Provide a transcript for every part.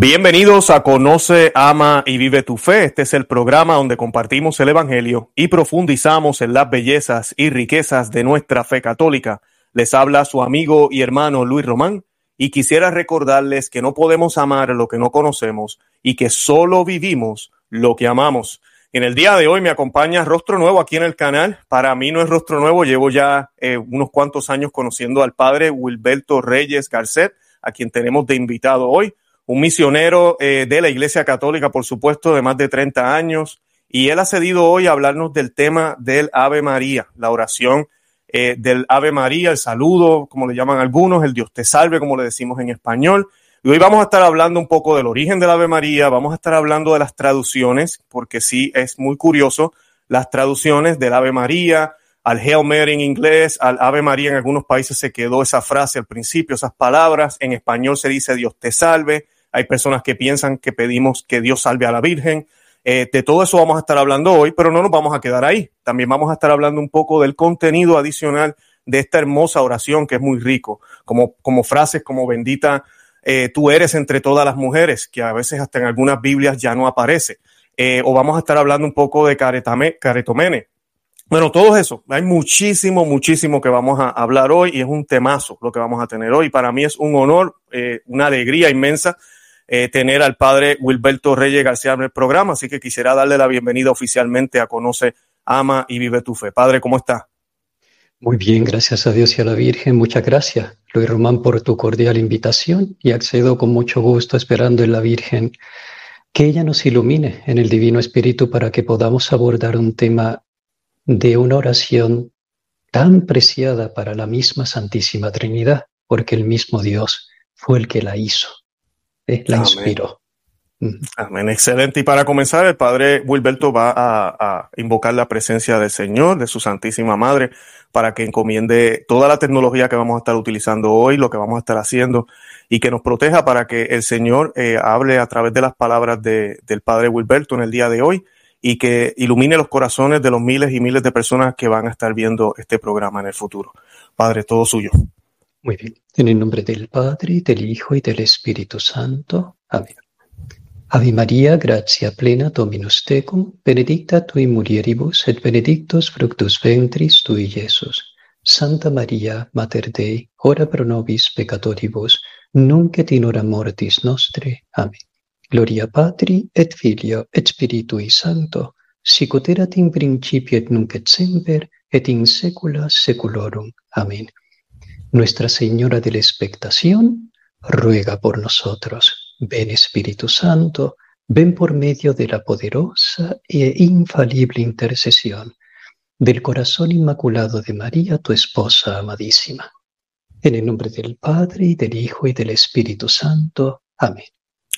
Bienvenidos a Conoce, Ama y Vive tu Fe. Este es el programa donde compartimos el Evangelio y profundizamos en las bellezas y riquezas de nuestra fe católica. Les habla su amigo y hermano Luis Román y quisiera recordarles que no podemos amar lo que no conocemos y que solo vivimos lo que amamos. En el día de hoy me acompaña Rostro Nuevo aquí en el canal. Para mí no es Rostro Nuevo, llevo ya eh, unos cuantos años conociendo al padre Wilberto Reyes Garcet, a quien tenemos de invitado hoy un misionero eh, de la Iglesia Católica, por supuesto, de más de 30 años, y él ha cedido hoy a hablarnos del tema del Ave María, la oración eh, del Ave María, el saludo, como le llaman algunos, el Dios te salve, como le decimos en español. Y hoy vamos a estar hablando un poco del origen del Ave María, vamos a estar hablando de las traducciones, porque sí es muy curioso, las traducciones del Ave María, al Hail Mary en inglés, al Ave María en algunos países se quedó esa frase al principio, esas palabras, en español se dice Dios te salve, hay personas que piensan que pedimos que Dios salve a la Virgen. Eh, de todo eso vamos a estar hablando hoy, pero no nos vamos a quedar ahí. También vamos a estar hablando un poco del contenido adicional de esta hermosa oración que es muy rico, como, como frases como bendita eh, tú eres entre todas las mujeres, que a veces hasta en algunas Biblias ya no aparece. Eh, o vamos a estar hablando un poco de caretame, caretomene. Bueno, todo eso. Hay muchísimo, muchísimo que vamos a hablar hoy y es un temazo lo que vamos a tener hoy. Para mí es un honor, una alegría inmensa eh, tener al padre Wilberto Reyes García en el programa, así que quisiera darle la bienvenida oficialmente a Conoce, Ama y Vive tu Fe. Padre, ¿cómo está? Muy bien, gracias a Dios y a la Virgen. Muchas gracias, Luis Román, por tu cordial invitación y accedo con mucho gusto esperando en la Virgen que ella nos ilumine en el Divino Espíritu para que podamos abordar un tema de una oración tan preciada para la misma Santísima Trinidad, porque el mismo Dios fue el que la hizo la inspiró. Mm. Amén, excelente. Y para comenzar, el padre Wilberto va a, invocar la presencia del Señor, de su Santísima Madre, para que encomiende toda la tecnología que vamos a estar utilizando hoy, lo que vamos a estar haciendo, y que nos proteja para que el Señor eh, hable a través de las palabras del padre Wilberto en el día de hoy y que ilumine los corazones de los miles y miles de personas que van a estar viendo este programa en el futuro. Padre, todo suyo. Muy bien. En el nombre del Padre, del Hijo y del Espíritu Santo. Amén. Ave María, gracia plena, Dominus tecum, benedicta tui mulieribus, et benedictus fructus ventris tui, Iesus. Santa María, Mater Dei, ora pro nobis peccatoribus, nunc et in hora mortis nostre. Amén. Gloria Patri, et Filio, et Spiritui Sancto, sicut erat in principio et nunc et semper, et in saecula saeculorum. Amén. Nuestra Señora de la Expectación, ruega por nosotros. Ven Espíritu Santo, ven por medio de la poderosa e infalible intercesión del corazón inmaculado de María, tu esposa amadísima. En el nombre del Padre, y del Hijo, y del Espíritu Santo. Amén.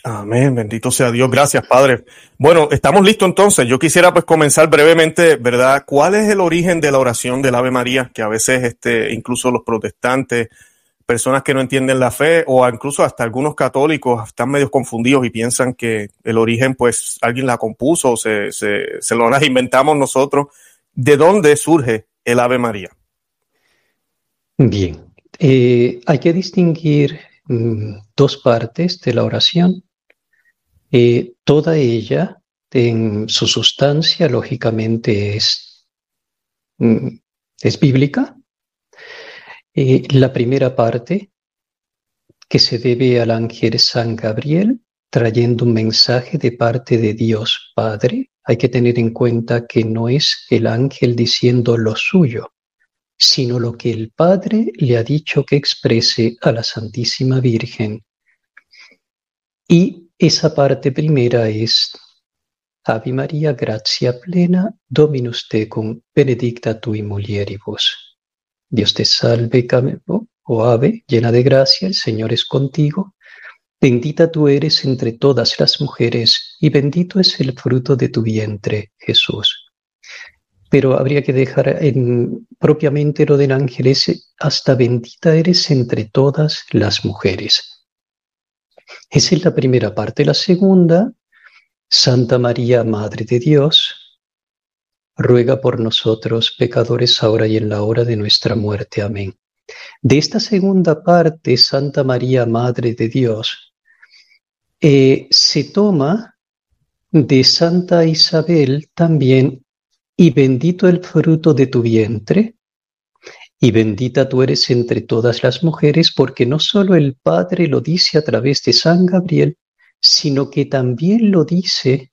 Amén, bendito sea Dios, gracias Padre. Bueno, estamos listos entonces. Yo quisiera pues comenzar brevemente, ¿verdad? ¿Cuál es el origen de la oración del Ave María? Que a veces este, incluso los protestantes, personas que no entienden la fe o incluso hasta algunos católicos están medio confundidos y piensan que el origen pues alguien la compuso o se, se, lo inventamos nosotros. ¿De dónde surge el Ave María? Bien, eh, hay que distinguir mm, dos partes de la oración. Eh, toda ella, en su sustancia, lógicamente es, mm, es bíblica. Eh, la primera parte, que se debe al ángel San Gabriel, trayendo un mensaje de parte de Dios Padre. Hay que tener en cuenta que no es el ángel diciendo lo suyo, sino lo que el Padre le ha dicho que exprese a la Santísima Virgen. Y esa parte primera es Ave María, gracia plena, Dominus tecum, benedicta tui mulieribus. Dios te salve, oh ave, llena de gracia, el Señor es contigo. Bendita tú eres entre todas las mujeres, y bendito es el fruto de tu vientre, Jesús. Pero habría que dejar en, propiamente lo del ángel ese, hasta bendita eres entre todas las mujeres. Esa es la primera parte. La segunda, Santa María, Madre de Dios, ruega por nosotros pecadores ahora y en la hora de nuestra muerte. Amén. De esta segunda parte, Santa María, Madre de Dios, eh, se toma de Santa Isabel también, y bendito el fruto de tu vientre, y bendita tú eres entre todas las mujeres, porque no solo el Padre lo dice a través de San Gabriel, sino que también lo dice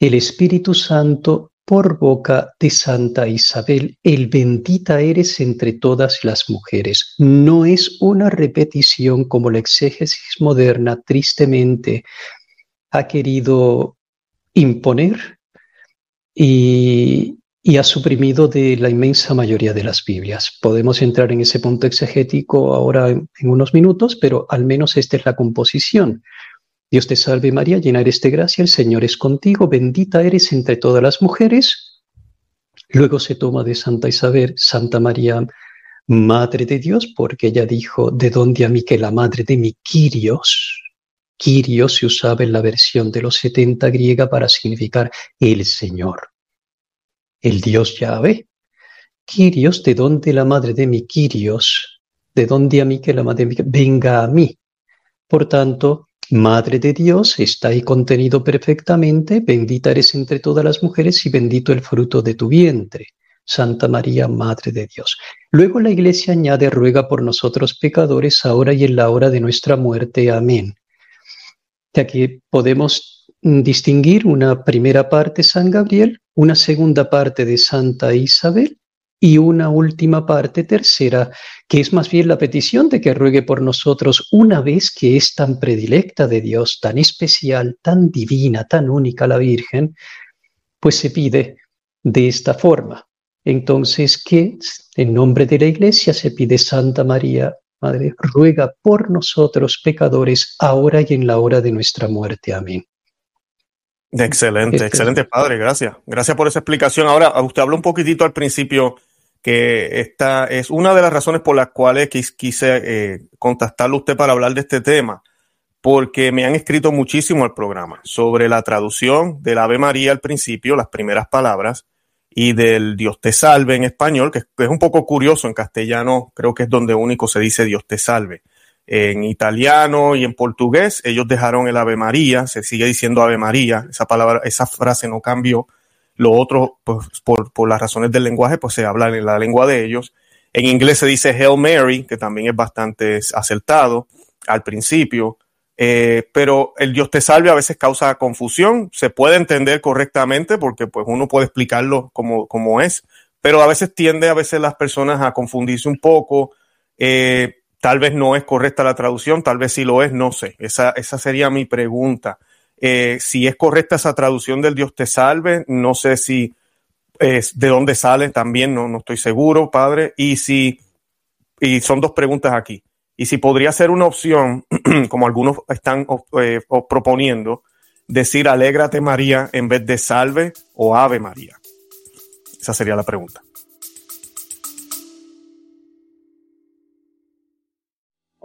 el Espíritu Santo por boca de Santa Isabel, el bendita eres entre todas las mujeres. No es una repetición como la exégesis moderna tristemente ha querido imponer y, ha suprimido de la inmensa mayoría de las Biblias. Podemos entrar en ese punto exegético ahora en unos minutos, pero al menos esta es la composición. Dios te salve María, llena eres de gracia, el Señor es contigo, bendita eres entre todas las mujeres. Luego se toma de Santa Isabel, Santa María, Madre de Dios, porque ella dijo, ¿de dónde a mí que la madre de mi Kyrios? Kyrios se usaba en la versión de los 70 griega para significar el Señor, el Dios Yahvé. Kyrios, ¿de dónde la madre de mi Kyrios? ¿De dónde a mí que la madre de mi venga a mí? Por tanto, Madre de Dios, está ahí contenido perfectamente, bendita eres entre todas las mujeres y bendito el fruto de tu vientre. Santa María, Madre de Dios. Luego la Iglesia añade, ruega por nosotros pecadores, ahora y en la hora de nuestra muerte. Amén. Ya que podemos distinguir una primera parte San Gabriel, una segunda parte de Santa Isabel y una última parte tercera, que es más bien la petición de que ruegue por nosotros una vez que es tan predilecta de Dios, tan especial, tan divina, tan única la Virgen, pues se pide de esta forma. Entonces, que en nombre de la Iglesia se pide Santa María, Madre, ruega por nosotros pecadores, ahora y en la hora de nuestra muerte. Amén. Excelente, este excelente, Padre, gracias. Gracias por esa explicación. Ahora, usted habló un poquitito al principio que esta es una de las razones por las cuales quise eh, contactarle a usted para hablar de este tema, porque me han escrito muchísimo al programa sobre la traducción del Ave María al principio, las primeras palabras, y del Dios te salve en español, que es un poco curioso en castellano, creo que es donde único se dice Dios te salve. En italiano y en portugués ellos dejaron el Ave María, se sigue diciendo Ave María, esa palabra, esa frase no cambió lo otro, pues, por, las razones del lenguaje, pues se habla en la lengua de ellos. En inglés se dice Hail Mary, que también es bastante acertado al principio. Eh, pero el Dios te salve a veces causa confusión, se puede entender correctamente porque pues uno puede explicarlo como, como es, pero a veces tiende a veces las personas a confundirse un poco, eh, tal vez no es correcta la traducción, tal vez sí lo es, no sé, esa, esa sería mi pregunta. Eh, si es correcta esa traducción del Dios te salve, no sé si es de dónde sale también, no, no estoy seguro, padre. Y si, y son dos preguntas aquí. Y si podría ser una opción, como algunos están eh, proponiendo, decir alégrate María en vez de salve o ave María. Esa sería la pregunta.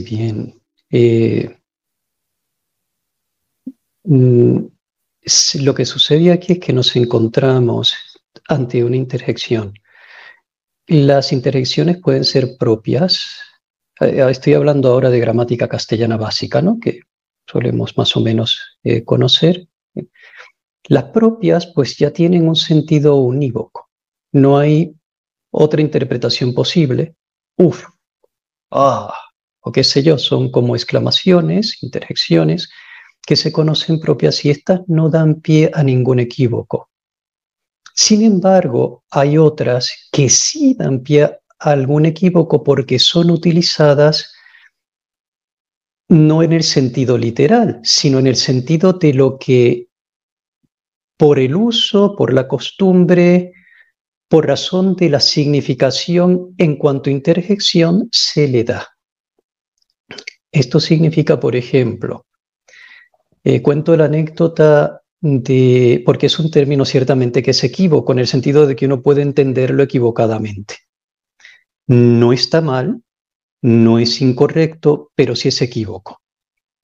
Bien eh, mm, lo que sucede aquí es que nos encontramos ante una interjección. Las interjecciones pueden ser propias. Eh, estoy hablando ahora de gramática castellana básica, ¿no? que solemos más o menos eh, conocer. Las propias pues ya tienen un sentido unívoco. No hay otra interpretación posible. Uf, ah, o qué sé yo, son como exclamaciones, interjecciones que se conocen propias y estas no dan pie a ningún equívoco. Sin embargo, hay otras que sí dan pie a algún equívoco porque son utilizadas no en el sentido literal, sino en el sentido de lo que por el uso, por la costumbre, por razón de la significación en cuanto a interjección se le da. Esto significa, por ejemplo, eh, cuento la anécdota de, porque es un término ciertamente que es equívoco, en el sentido de que uno puede entenderlo equivocadamente. No está mal, no es incorrecto, pero sí es equívoco.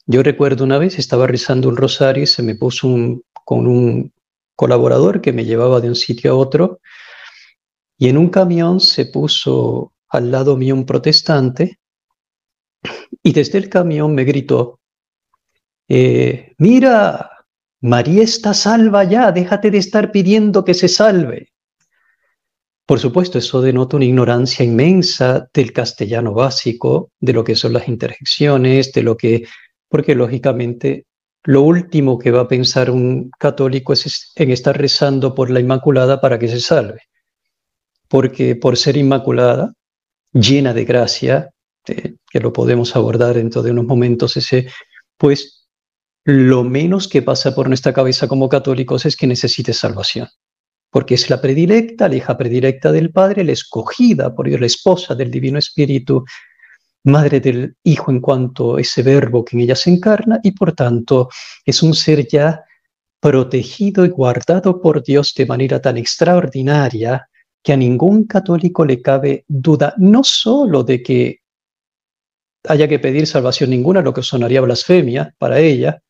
Yo recuerdo una vez, estaba rezando un rosario y se me puso con un colaborador que me llevaba de un sitio a otro, y en un camión se puso al lado mío un protestante y desde el camión me gritó, eh, mira, María está salva ya, déjate de estar pidiendo que se salve. Por supuesto, eso denota una ignorancia inmensa del castellano básico, de lo que son las interjecciones, de lo que, porque lógicamente lo último que va a pensar un católico es en estar rezando por la Inmaculada para que se salve. Porque por ser Inmaculada, llena de gracia, que lo podemos abordar dentro de unos momentos, ese, pues lo menos que pasa por nuestra cabeza como católicos es que necesite salvación, porque es la predilecta, la hija predilecta del Padre, la escogida por Dios, la esposa del Divino Espíritu, madre del Hijo en cuanto a ese verbo que en ella se encarna, y por tanto es un ser ya protegido y guardado por Dios de manera tan extraordinaria que a ningún católico le cabe duda no solo de que haya que pedir salvación ninguna, lo que sonaría blasfemia para ella,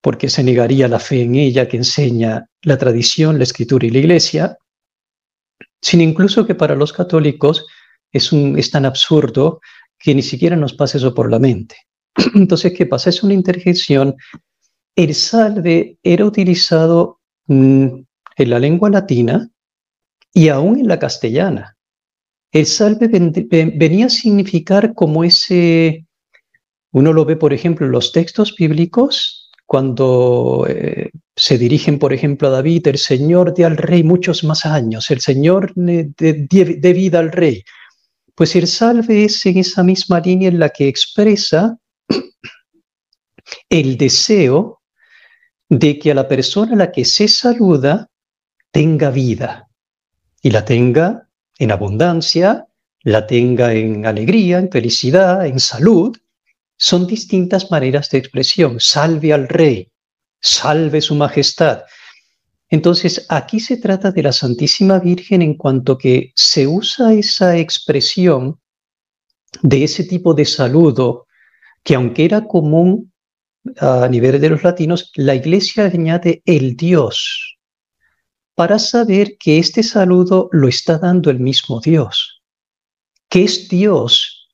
porque se negaría la fe en ella que enseña la tradición, la escritura y la iglesia, sino incluso que para los católicos es, tan absurdo que ni siquiera nos pasa eso por la mente. Entonces, ¿qué pasa? Es una interjección. El salve era utilizado mm, en la lengua latina y aún en la castellana. El salve venía a significar como ese, uno lo ve, por ejemplo, en los textos bíblicos, cuando eh, se dirigen, por ejemplo, a David, el Señor de al rey muchos más años, el Señor de, de vida al rey. Pues el salve es en esa misma línea en la que expresa el deseo de que a la persona a la que se saluda tenga vida y la tenga en abundancia, la tenga en alegría, en felicidad, en salud, son distintas maneras de expresión. Salve al rey, salve su majestad. Entonces, aquí se trata de la Santísima Virgen en cuanto que se usa esa expresión de ese tipo de saludo que aunque era común a nivel de los latinos, la iglesia añade el Dios para saber que este saludo lo está dando el mismo Dios, que es Dios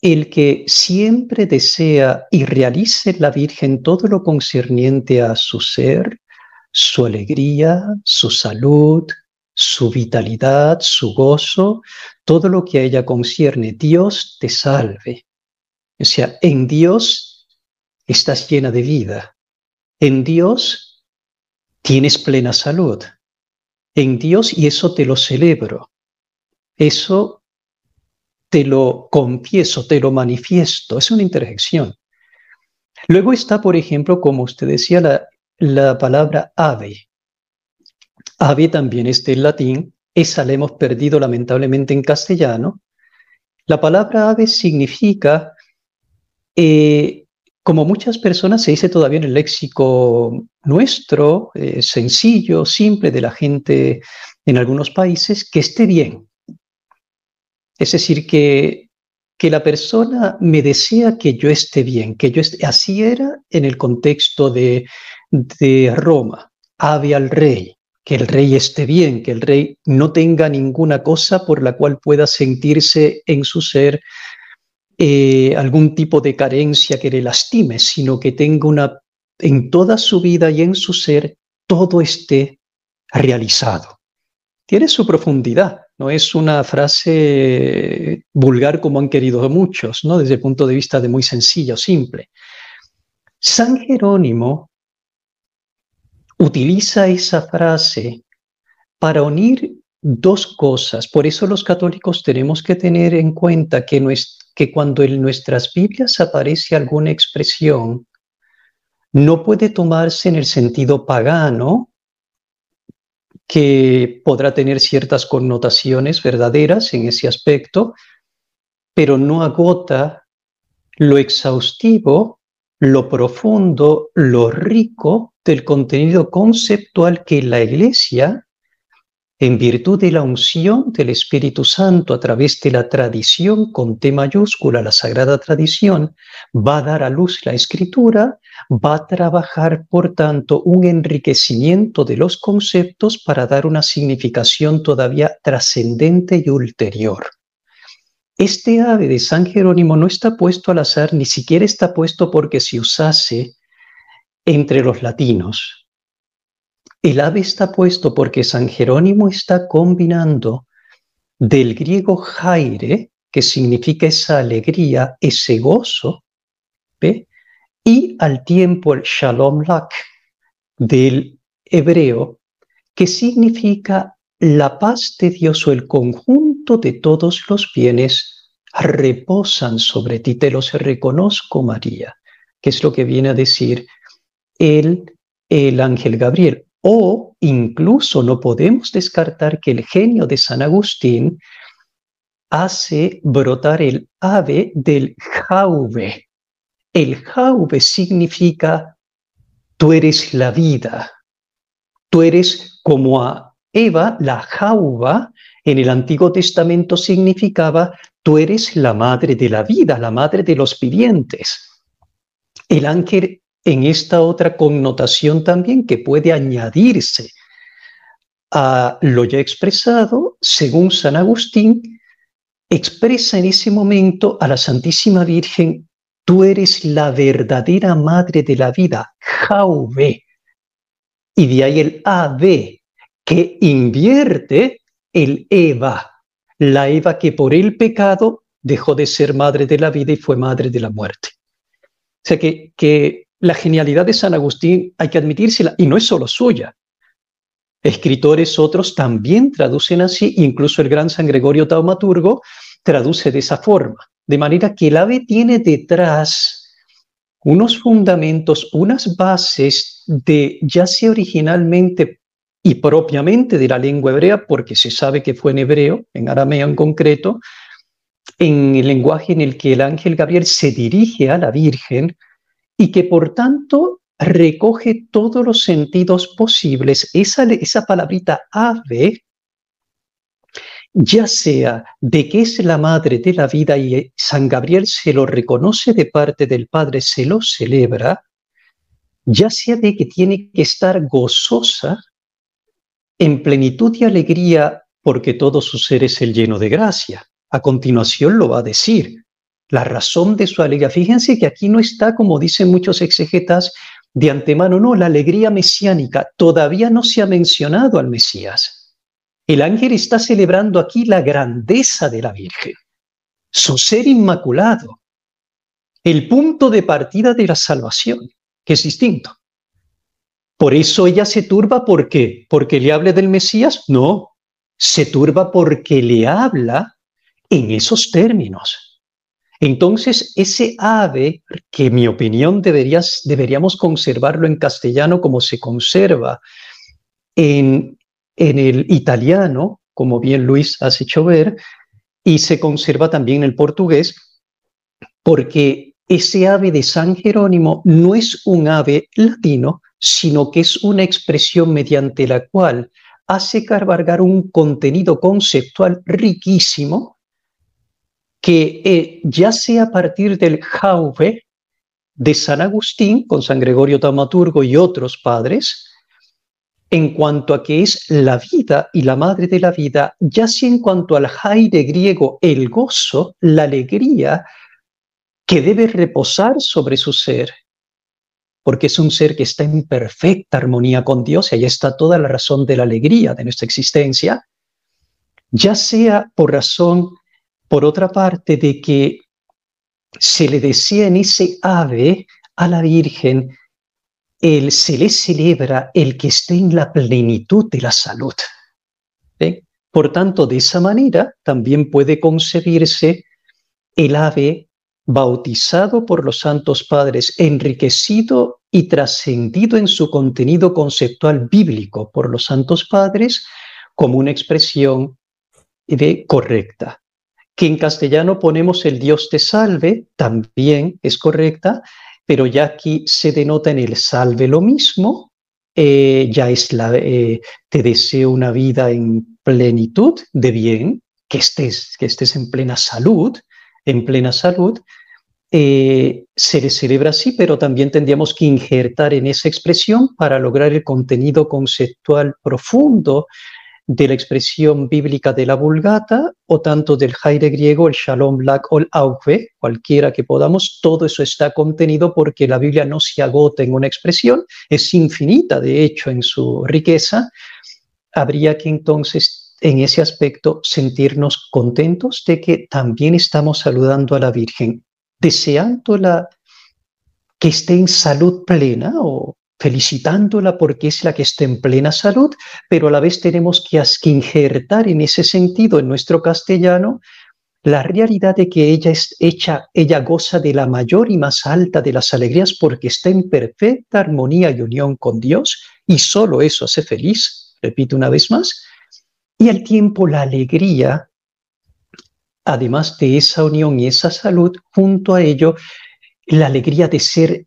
el que siempre desea y realice en la Virgen todo lo concerniente a su ser, su alegría, su salud, su vitalidad, su gozo, todo lo que a ella concierne. Dios te salve. O sea, en Dios estás llena de vida. En Dios tienes plena salud en Dios y eso te lo celebro. Eso te lo confieso, te lo manifiesto. Es una interjección. Luego está, por ejemplo, como usted decía, la, la palabra ave. Ave también es del latín, esa la hemos perdido lamentablemente en castellano. La palabra ave significa eh, como muchas personas se dice todavía en el léxico nuestro, eh, sencillo, simple de la gente en algunos países, que esté bien. Es decir, que, que la persona me desea que yo esté bien, que yo esté, así era en el contexto de, de Roma, ave al rey, que el rey esté bien, que el rey no tenga ninguna cosa por la cual pueda sentirse en su ser eh, algún tipo de carencia que le lastime, sino que tenga una, en toda su vida y en su ser, todo esté realizado. Tiene su profundidad, no es una frase vulgar como han querido muchos, ¿no? desde el punto de vista de muy sencillo, simple. San Jerónimo utiliza esa frase para unir dos cosas. Por eso los católicos tenemos que tener en cuenta que, que cuando en nuestras Biblias aparece alguna expresión, no puede tomarse en el sentido pagano, que podrá tener ciertas connotaciones verdaderas en ese aspecto, pero no agota lo exhaustivo, lo profundo, lo rico del contenido conceptual que la Iglesia, en virtud de la unción del Espíritu Santo a través de la tradición con T mayúscula, la sagrada tradición, va a dar a luz la escritura, va a trabajar, por tanto, un enriquecimiento de los conceptos para dar una significación todavía trascendente y ulterior. Este ave de San Jerónimo no está puesto al azar, ni siquiera está puesto porque se usase entre los latinos. El ave está puesto porque San Jerónimo está combinando del griego jaire, que significa esa alegría, ese gozo, ¿ve? y al tiempo el shalom lak del hebreo, que significa la paz de Dios o el conjunto de todos los bienes reposan sobre ti. Te los reconozco, María, que es lo que viene a decir el, el ángel Gabriel. O incluso no podemos descartar que el genio de San Agustín hace brotar el ave del jauve. El jauve significa tú eres la vida, tú eres como a Eva, la jauba, en el Antiguo Testamento significaba, tú eres la madre de la vida, la madre de los vivientes. El ángel en esta otra connotación también que puede añadirse a lo ya expresado, según San Agustín, expresa en ese momento a la Santísima Virgen, tú eres la verdadera madre de la vida, Jauve. Y de ahí el Ave, que invierte el Eva, la Eva que por el pecado dejó de ser madre de la vida y fue madre de la muerte. O sea que, que la genialidad de San Agustín hay que admitírsela, y no es solo suya. Escritores otros también traducen así, incluso el gran San Gregorio Taumaturgo traduce de esa forma, de manera que el ave tiene detrás unos fundamentos, unas bases de, ya sea originalmente y propiamente de la lengua hebrea, porque se sabe que fue en hebreo, en arameo en concreto, en el lenguaje en el que el ángel Gabriel se dirige a la Virgen y que por tanto recoge todos los sentidos posibles. Esa, esa palabrita ave, ya sea de que es la madre de la vida y San Gabriel se lo reconoce de parte del Padre, se lo celebra, ya sea de que tiene que estar gozosa en plenitud y alegría porque todo su ser es el lleno de gracia. A continuación lo va a decir. La razón de su alegría. Fíjense que aquí no está, como dicen muchos exegetas, de antemano, no, la alegría mesiánica. Todavía no se ha mencionado al Mesías. El ángel está celebrando aquí la grandeza de la Virgen, su ser inmaculado, el punto de partida de la salvación, que es distinto. Por eso ella se turba, ¿por qué? ¿Porque le hable del Mesías? No, se turba porque le habla en esos términos. Entonces, ese ave, que en mi opinión deberías, deberíamos conservarlo en castellano como se conserva en, en el italiano, como bien Luis has hecho ver, y se conserva también en el portugués, porque ese ave de San Jerónimo no es un ave latino, sino que es una expresión mediante la cual hace cargar un contenido conceptual riquísimo que eh, ya sea a partir del Jauve de San Agustín, con San Gregorio Taumaturgo y otros padres, en cuanto a que es la vida y la madre de la vida, ya sea en cuanto al jaire griego, el gozo, la alegría que debe reposar sobre su ser, porque es un ser que está en perfecta armonía con Dios y ahí está toda la razón de la alegría de nuestra existencia, ya sea por razón, por otra parte, de que se le decía en ese ave a la Virgen, el, se le celebra el que esté en la plenitud de la salud. Por tanto, de esa manera también puede concebirse el ave bautizado por los santos padres, enriquecido y trascendido en su contenido conceptual bíblico por los santos padres como una expresión de correcta. Que en castellano ponemos el Dios te salve, también es correcta, pero ya aquí se denota en el salve lo mismo, eh, ya es la, eh, te deseo una vida en plenitud de bien, que estés, que estés en plena salud, en plena salud, eh, se le celebra así, pero también tendríamos que injertar en esa expresión para lograr el contenido conceptual profundo de la expresión bíblica de la Vulgata o tanto del Jaire griego, el Shalom Black o el cualquiera que podamos, todo eso está contenido porque la Biblia no se agota en una expresión, es infinita de hecho en su riqueza. Habría que entonces en ese aspecto sentirnos contentos de que también estamos saludando a la Virgen, deseándola que esté en salud plena o felicitándola porque es la que está en plena salud, pero a la vez tenemos que injertar en ese sentido en nuestro castellano la realidad de que ella es hecha, ella goza de la mayor y más alta de las alegrías porque está en perfecta armonía y unión con Dios y solo eso hace feliz, repito una vez más, y al tiempo la alegría, además de esa unión y esa salud, junto a ello, la alegría de ser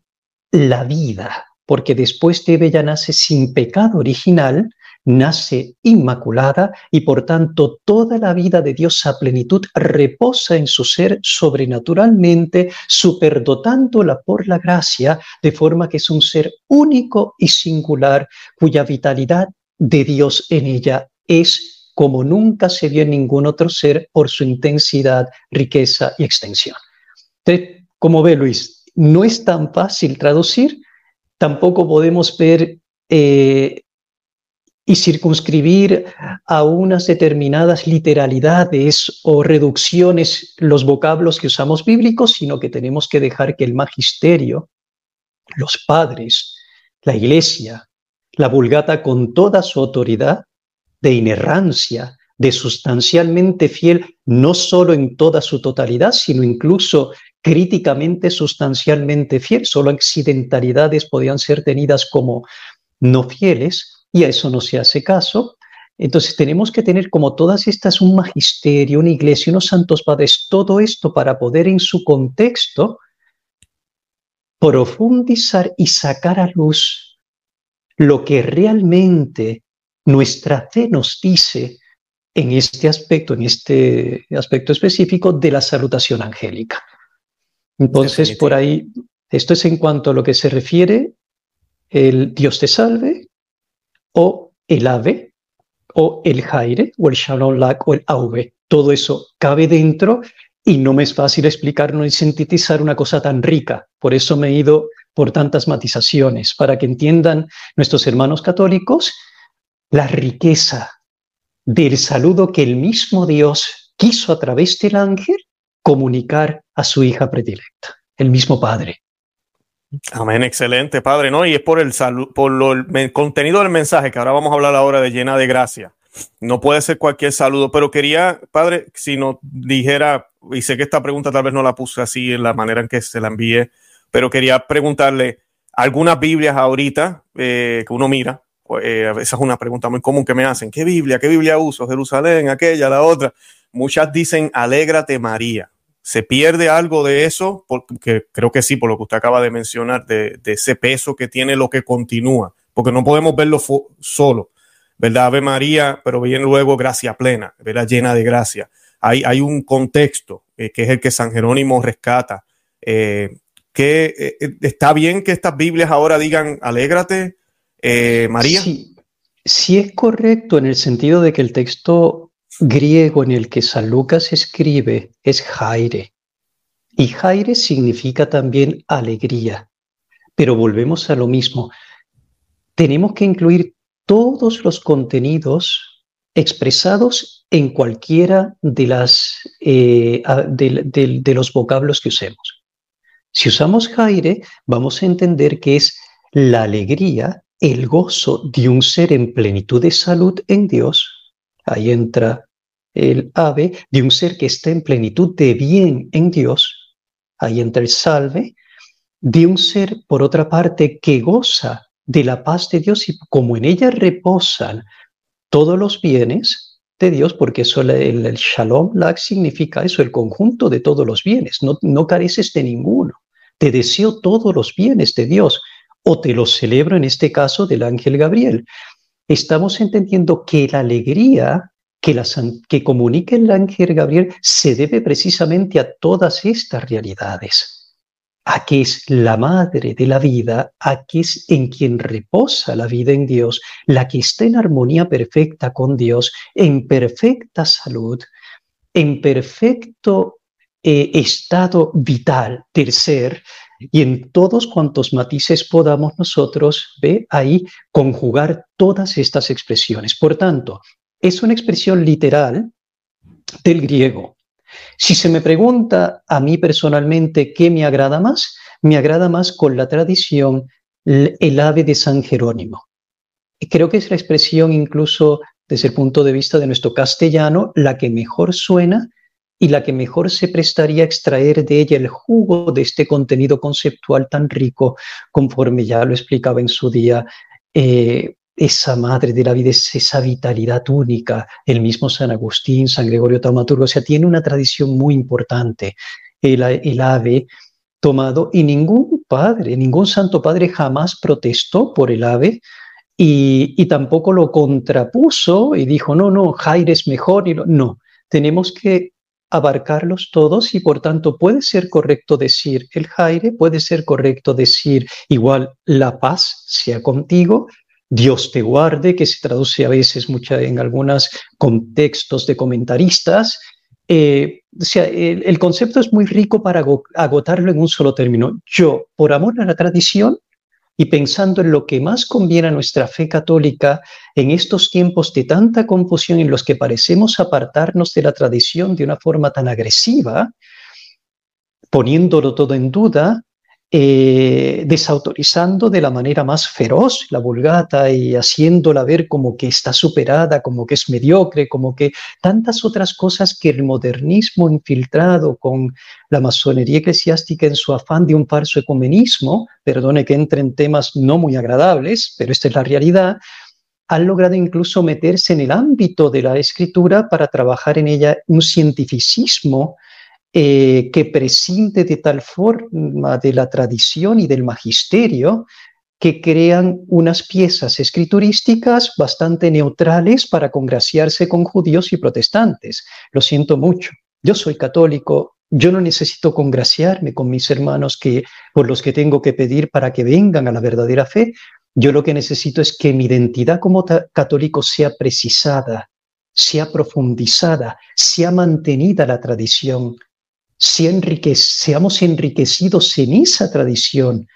la vida, porque después de ella nace sin pecado original, nace inmaculada y por tanto toda la vida de Dios a plenitud reposa en su ser sobrenaturalmente, superdotándola por la gracia, de forma que es un ser único y singular cuya vitalidad de Dios en ella es como nunca se vio en ningún otro ser por su intensidad, riqueza y extensión. Como ve Luis, no es tan fácil traducir, Tampoco podemos ver eh, y circunscribir a unas determinadas literalidades o reducciones los vocablos que usamos bíblicos, sino que tenemos que dejar que el magisterio, los padres, la iglesia, la vulgata con toda su autoridad de inerrancia, de sustancialmente fiel, no solo en toda su totalidad, sino incluso críticamente, sustancialmente fiel. Solo accidentalidades podían ser tenidas como no fieles y a eso no se hace caso. Entonces tenemos que tener como todas estas un magisterio, una iglesia, unos santos padres, todo esto para poder en su contexto profundizar y sacar a luz lo que realmente nuestra fe nos dice en este aspecto, en este aspecto específico de la salutación angélica. Entonces, por ahí, esto es en cuanto a lo que se refiere el Dios te salve, o el ave, o el jaire, o el shalom lak, o el auve. Todo eso cabe dentro y no me es fácil explicar no y sintetizar una cosa tan rica. Por eso me he ido por tantas matizaciones, para que entiendan nuestros hermanos católicos la riqueza del saludo que el mismo Dios quiso a través del ángel comunicar a su hija predilecta, el mismo Padre. Amén, excelente, Padre, ¿no? Y es por el por el contenido del mensaje, que ahora vamos a hablar ahora de llena de gracia. No puede ser cualquier saludo, pero quería, Padre, si nos dijera, y sé que esta pregunta tal vez no la puse así en la manera en que se la envié, pero quería preguntarle, algunas Biblias ahorita eh, que uno mira, eh, esa es una pregunta muy común que me hacen, ¿qué Biblia? ¿Qué Biblia uso? Jerusalén, aquella, la otra. Muchas dicen, alégrate María. ¿Se pierde algo de eso? Porque creo que sí, por lo que usted acaba de mencionar, de, ese peso que tiene lo que continúa, porque no podemos verlo solo, ¿verdad? Ave María, pero viene luego gracia plena, ¿verdad? Llena de gracia. Hay, hay un contexto eh, que es el que San Jerónimo rescata. Eh, que eh, está bien que estas Biblias ahora digan, alégrate, María. Sí, sí es correcto en el sentido de que el texto griego en el que San Lucas escribe es Jaire. Y Jaire significa también alegría. Pero volvemos a lo mismo. Tenemos que incluir todos los contenidos expresados en cualquiera de, las, eh, los vocablos que usemos. Si usamos Jaire, vamos a entender que es la alegría, el gozo de un ser en plenitud de salud en Dios. Ahí entra el ave de un ser que está en plenitud de bien en Dios, ahí entra el salve, de un ser, por otra parte, que goza de la paz de Dios y como en ella reposan todos los bienes, de Dios, porque eso el, Shalom Lak significa eso, el conjunto de todos los bienes. No, no careces de ninguno. Te deseo todos los bienes de Dios o te los celebro en este caso del ángel Gabriel. Estamos entendiendo que la alegría que, la, que el ángel Gabriel se debe precisamente a todas estas realidades, a que es la madre de la vida, a que es en quien reposa la vida en Dios, la que está en armonía perfecta con Dios, en perfecta salud, en perfecto eh, estado vital del ser, y en todos cuantos matices podamos nosotros, ve ahí, conjugar todas estas expresiones. Por tanto, es una expresión literal del griego. Si se me pregunta a mí personalmente qué me agrada más, me agrada más con la tradición el ave de San Jerónimo. Creo que es la expresión incluso desde el punto de vista de nuestro castellano la que mejor suena y la que mejor se prestaría a extraer de ella el jugo de este contenido conceptual tan rico, conforme ya lo explicaba en su día eh, esa madre de la vida, esa vitalidad única, el mismo San Agustín, San Gregorio Taumaturgo, o sea, tiene una tradición muy importante, el, el ave tomado, y ningún padre, ningún santo padre jamás protestó por el ave, y, y, tampoco lo contrapuso y dijo, no, no, Jaire es mejor. Y no, tenemos que abarcarlos todos y por tanto puede ser correcto decir el Jaire, puede ser correcto decir igual la paz sea contigo, Dios te guarde, que se traduce a veces mucha, en algunos contextos de comentaristas. Eh, o sea, el, concepto es muy rico para agotarlo en un solo término. Yo, por amor a la tradición y pensando en lo que más conviene a nuestra fe católica en estos tiempos de tanta confusión en los que parecemos apartarnos de la tradición de una forma tan agresiva, poniéndolo todo en duda, eh, desautorizando de la manera más feroz la vulgata y haciéndola ver como que está superada, como que es mediocre, como que tantas otras cosas que el modernismo infiltrado con la masonería eclesiástica en su afán de un falso ecumenismo, perdone que entre en temas no muy agradables, pero esta es la realidad, han logrado incluso meterse en el ámbito de la escritura para trabajar en ella un cientificismo eh, que prescinde de tal forma de la tradición y del magisterio que crean unas piezas escriturísticas bastante neutrales para congraciarse con judíos y protestantes. Lo siento mucho. Yo soy católico, yo no necesito congraciarme con mis hermanos que por los que tengo que pedir para que vengan a la verdadera fe. Yo lo que necesito es que mi identidad como católico sea precisada, sea profundizada, sea mantenida la tradición, seamos enriquecidos en esa tradición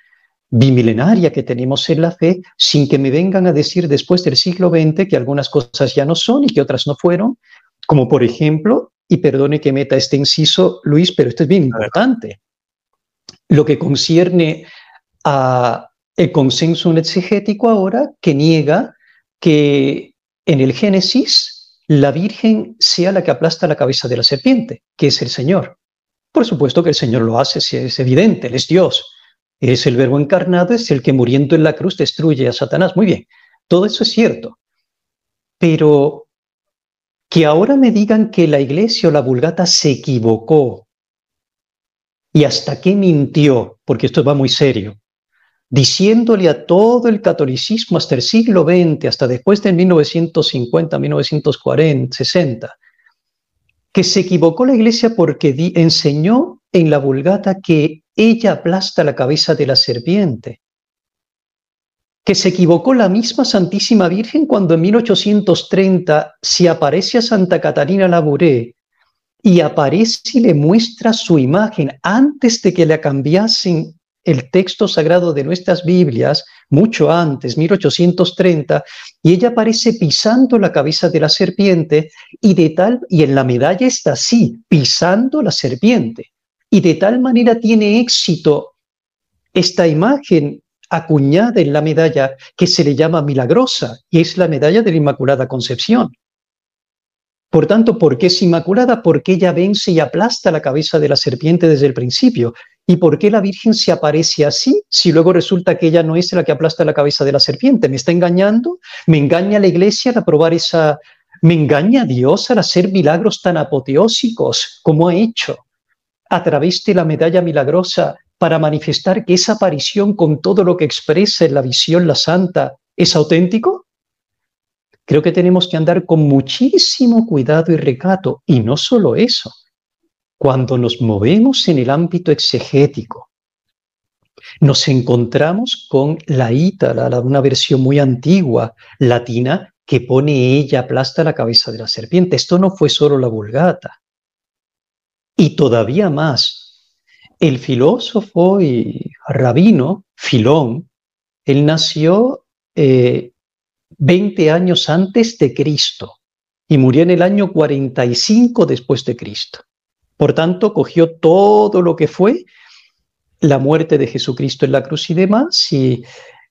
bimilenaria que tenemos en la fe, sin que me vengan a decir después del siglo XX que algunas cosas ya no son y que otras no fueron, como por ejemplo, y perdone que meta este inciso, Luis, pero esto es bien importante, lo que concierne a el consenso exegético ahora que niega que en el Génesis la Virgen sea la que aplasta la cabeza de la serpiente, que es el Señor. Por supuesto que el Señor lo hace, es evidente, Él es Dios. Es el verbo encarnado, es el que muriendo en la cruz destruye a Satanás. Muy bien, todo eso es cierto. Pero que ahora me digan que la iglesia o la vulgata se equivocó y hasta qué mintió, porque esto va muy serio, diciéndole a todo el catolicismo hasta el siglo XX, hasta después de 1950, 1940, 60, que se equivocó la iglesia porque enseñó en la vulgata que ella aplasta la cabeza de la serpiente, que se equivocó la misma Santísima Virgen cuando en 1830 se aparece a Santa Catarina Labouré y aparece y le muestra su imagen antes de que la cambiasen el texto sagrado de nuestras Biblias, mucho antes, 1830, y ella aparece pisando la cabeza de la serpiente y de tal, y en la medalla está así, pisando la serpiente. Y de tal manera tiene éxito esta imagen acuñada en la medalla que se le llama milagrosa, y es la medalla de la Inmaculada Concepción. Por tanto, ¿por qué es inmaculada? Porque ella vence y aplasta la cabeza de la serpiente desde el principio. ¿Y por qué la Virgen se aparece así si luego resulta que ella no es la que aplasta la cabeza de la serpiente? ¿Me está engañando? ¿Me engaña la iglesia al aprobar esa ¿Me engaña Dios al hacer milagros tan apoteósicos como ha hecho a través de la medalla milagrosa para manifestar que esa aparición con todo lo que expresa en la visión la santa es auténtico? Creo que tenemos que andar con muchísimo cuidado y recato. Y no solo eso, cuando nos movemos en el ámbito exegético, nos encontramos con la ítala, una versión muy antigua latina, que pone ella aplasta la cabeza de la serpiente. Esto no fue solo la vulgata. Y todavía más, el filósofo y rabino Filón, él nació 20 eh, años antes de Cristo y murió en el año 45 después de Cristo. Por tanto, cogió todo lo que fue la muerte de Jesucristo en la cruz y demás, y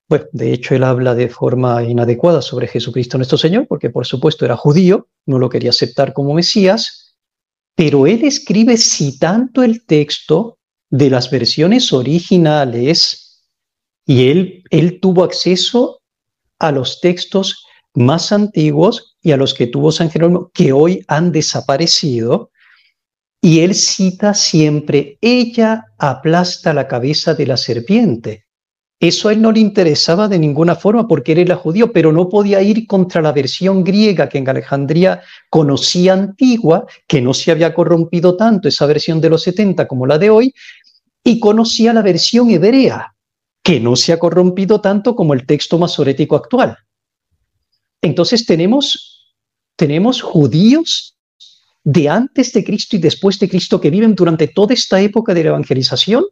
bueno, de hecho él habla de forma inadecuada sobre Jesucristo nuestro Señor, porque por supuesto era judío, no lo quería aceptar como Mesías, pero él escribe citando el texto de las versiones originales y él, él tuvo acceso a los textos más antiguos y a los que tuvo San Jerónimo, que hoy han desaparecido, y él cita siempre, ella aplasta la cabeza de la serpiente. Eso a él no le interesaba de ninguna forma porque él era judío, pero no podía ir contra la versión griega que en Alejandría conocía antigua, que no se había corrompido tanto esa versión de los 70 como la de hoy, y conocía la versión hebrea, que no se ha corrompido tanto como el texto masorético actual. Entonces tenemos, tenemos judíos de antes de Cristo y después de Cristo que viven durante toda esta época de la evangelización,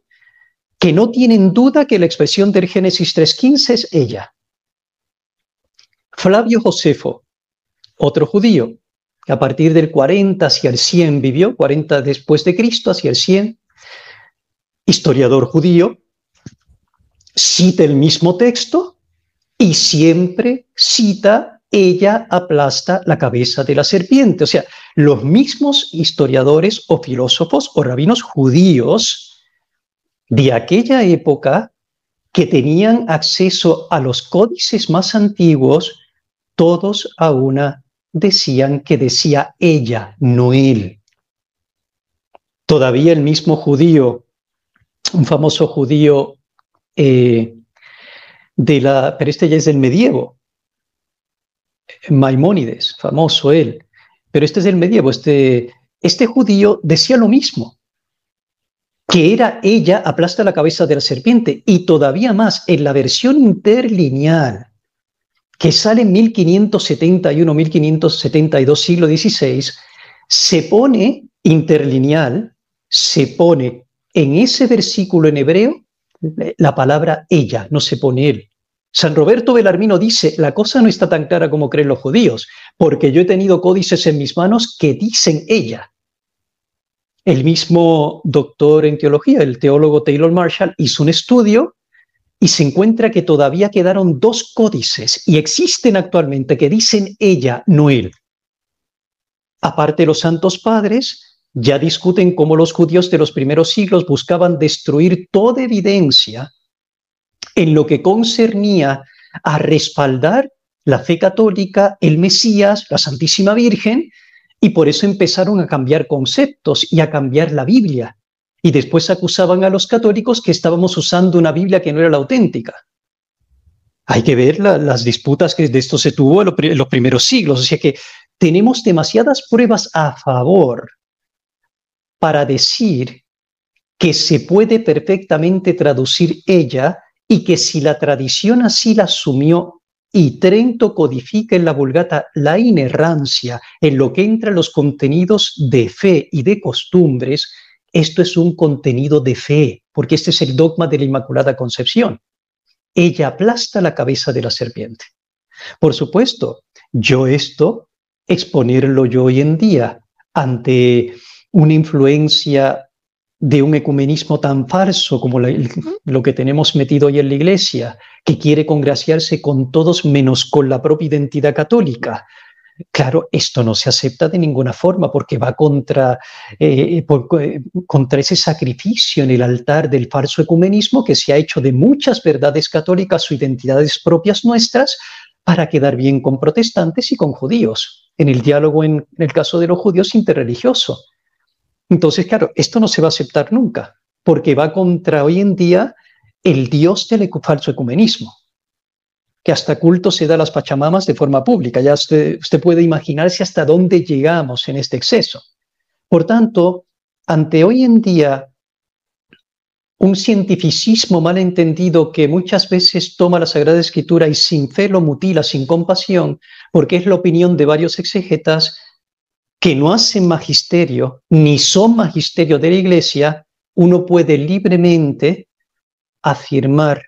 que no tienen duda que la expresión del Génesis 3.15 es ella. Flavio Josefo, otro judío, que a partir del 40 hacia el 100 vivió, 40 después de Cristo hacia el 100, historiador judío, cita el mismo texto y siempre cita ella aplasta la cabeza de la serpiente. O sea, los mismos historiadores o filósofos o rabinos judíos de aquella época que tenían acceso a los códices más antiguos, todos a una decían que decía ella, no él. Todavía el mismo judío, un famoso judío eh, de la, pero este ya es del medievo, Maimónides, famoso él, pero este es el medievo, este, este judío decía lo mismo, que era ella aplasta la cabeza de la serpiente y todavía más en la versión interlineal que sale en 1571-1572 siglo XVI, se pone interlineal, se pone en ese versículo en hebreo la palabra ella, no se pone él. San Roberto Belarmino dice, la cosa no está tan clara como creen los judíos, porque yo he tenido códices en mis manos que dicen ella. El mismo doctor en teología, el teólogo Taylor Marshall, hizo un estudio y se encuentra que todavía quedaron dos códices y existen actualmente que dicen ella, no él. Aparte, los santos padres ya discuten cómo los judíos de los primeros siglos buscaban destruir toda evidencia en lo que concernía a respaldar la fe católica, el Mesías, la Santísima Virgen, y por eso empezaron a cambiar conceptos y a cambiar la Biblia. Y después acusaban a los católicos que estábamos usando una Biblia que no era la auténtica. Hay que ver las disputas que de esto se tuvo en los primeros siglos. O sea que tenemos demasiadas pruebas a favor para decir que se puede perfectamente traducir ella y que si la tradición así la asumió y Trento codifica en la Vulgata la inerrancia en lo que entra los contenidos de fe y de costumbres, esto es un contenido de fe, porque este es el dogma de la Inmaculada Concepción. Ella aplasta la cabeza de la serpiente. Por supuesto, yo esto, exponerlo yo hoy en día ante una influencia de un ecumenismo tan falso como lo que tenemos metido hoy en la Iglesia, que quiere congraciarse con todos menos con la propia identidad católica. Claro, esto no se acepta de ninguna forma porque va contra, eh, eh, contra ese sacrificio en el altar del falso ecumenismo que se ha hecho de muchas verdades católicas o identidades propias nuestras para quedar bien con protestantes y con judíos, en el diálogo en, el caso de los judíos interreligioso. Entonces, claro, esto no se va a aceptar nunca, porque va contra hoy en día el dios del falso ecumenismo, que hasta culto se da las pachamamas de forma pública. Ya usted, puede imaginarse hasta dónde llegamos en este exceso. Por tanto, ante hoy en día un cientificismo mal entendido que muchas veces toma la Sagrada Escritura y sin fe lo mutila, sin compasión, porque es la opinión de varios exegetas que no hacen magisterio ni son magisterio de la Iglesia, uno puede libremente afirmar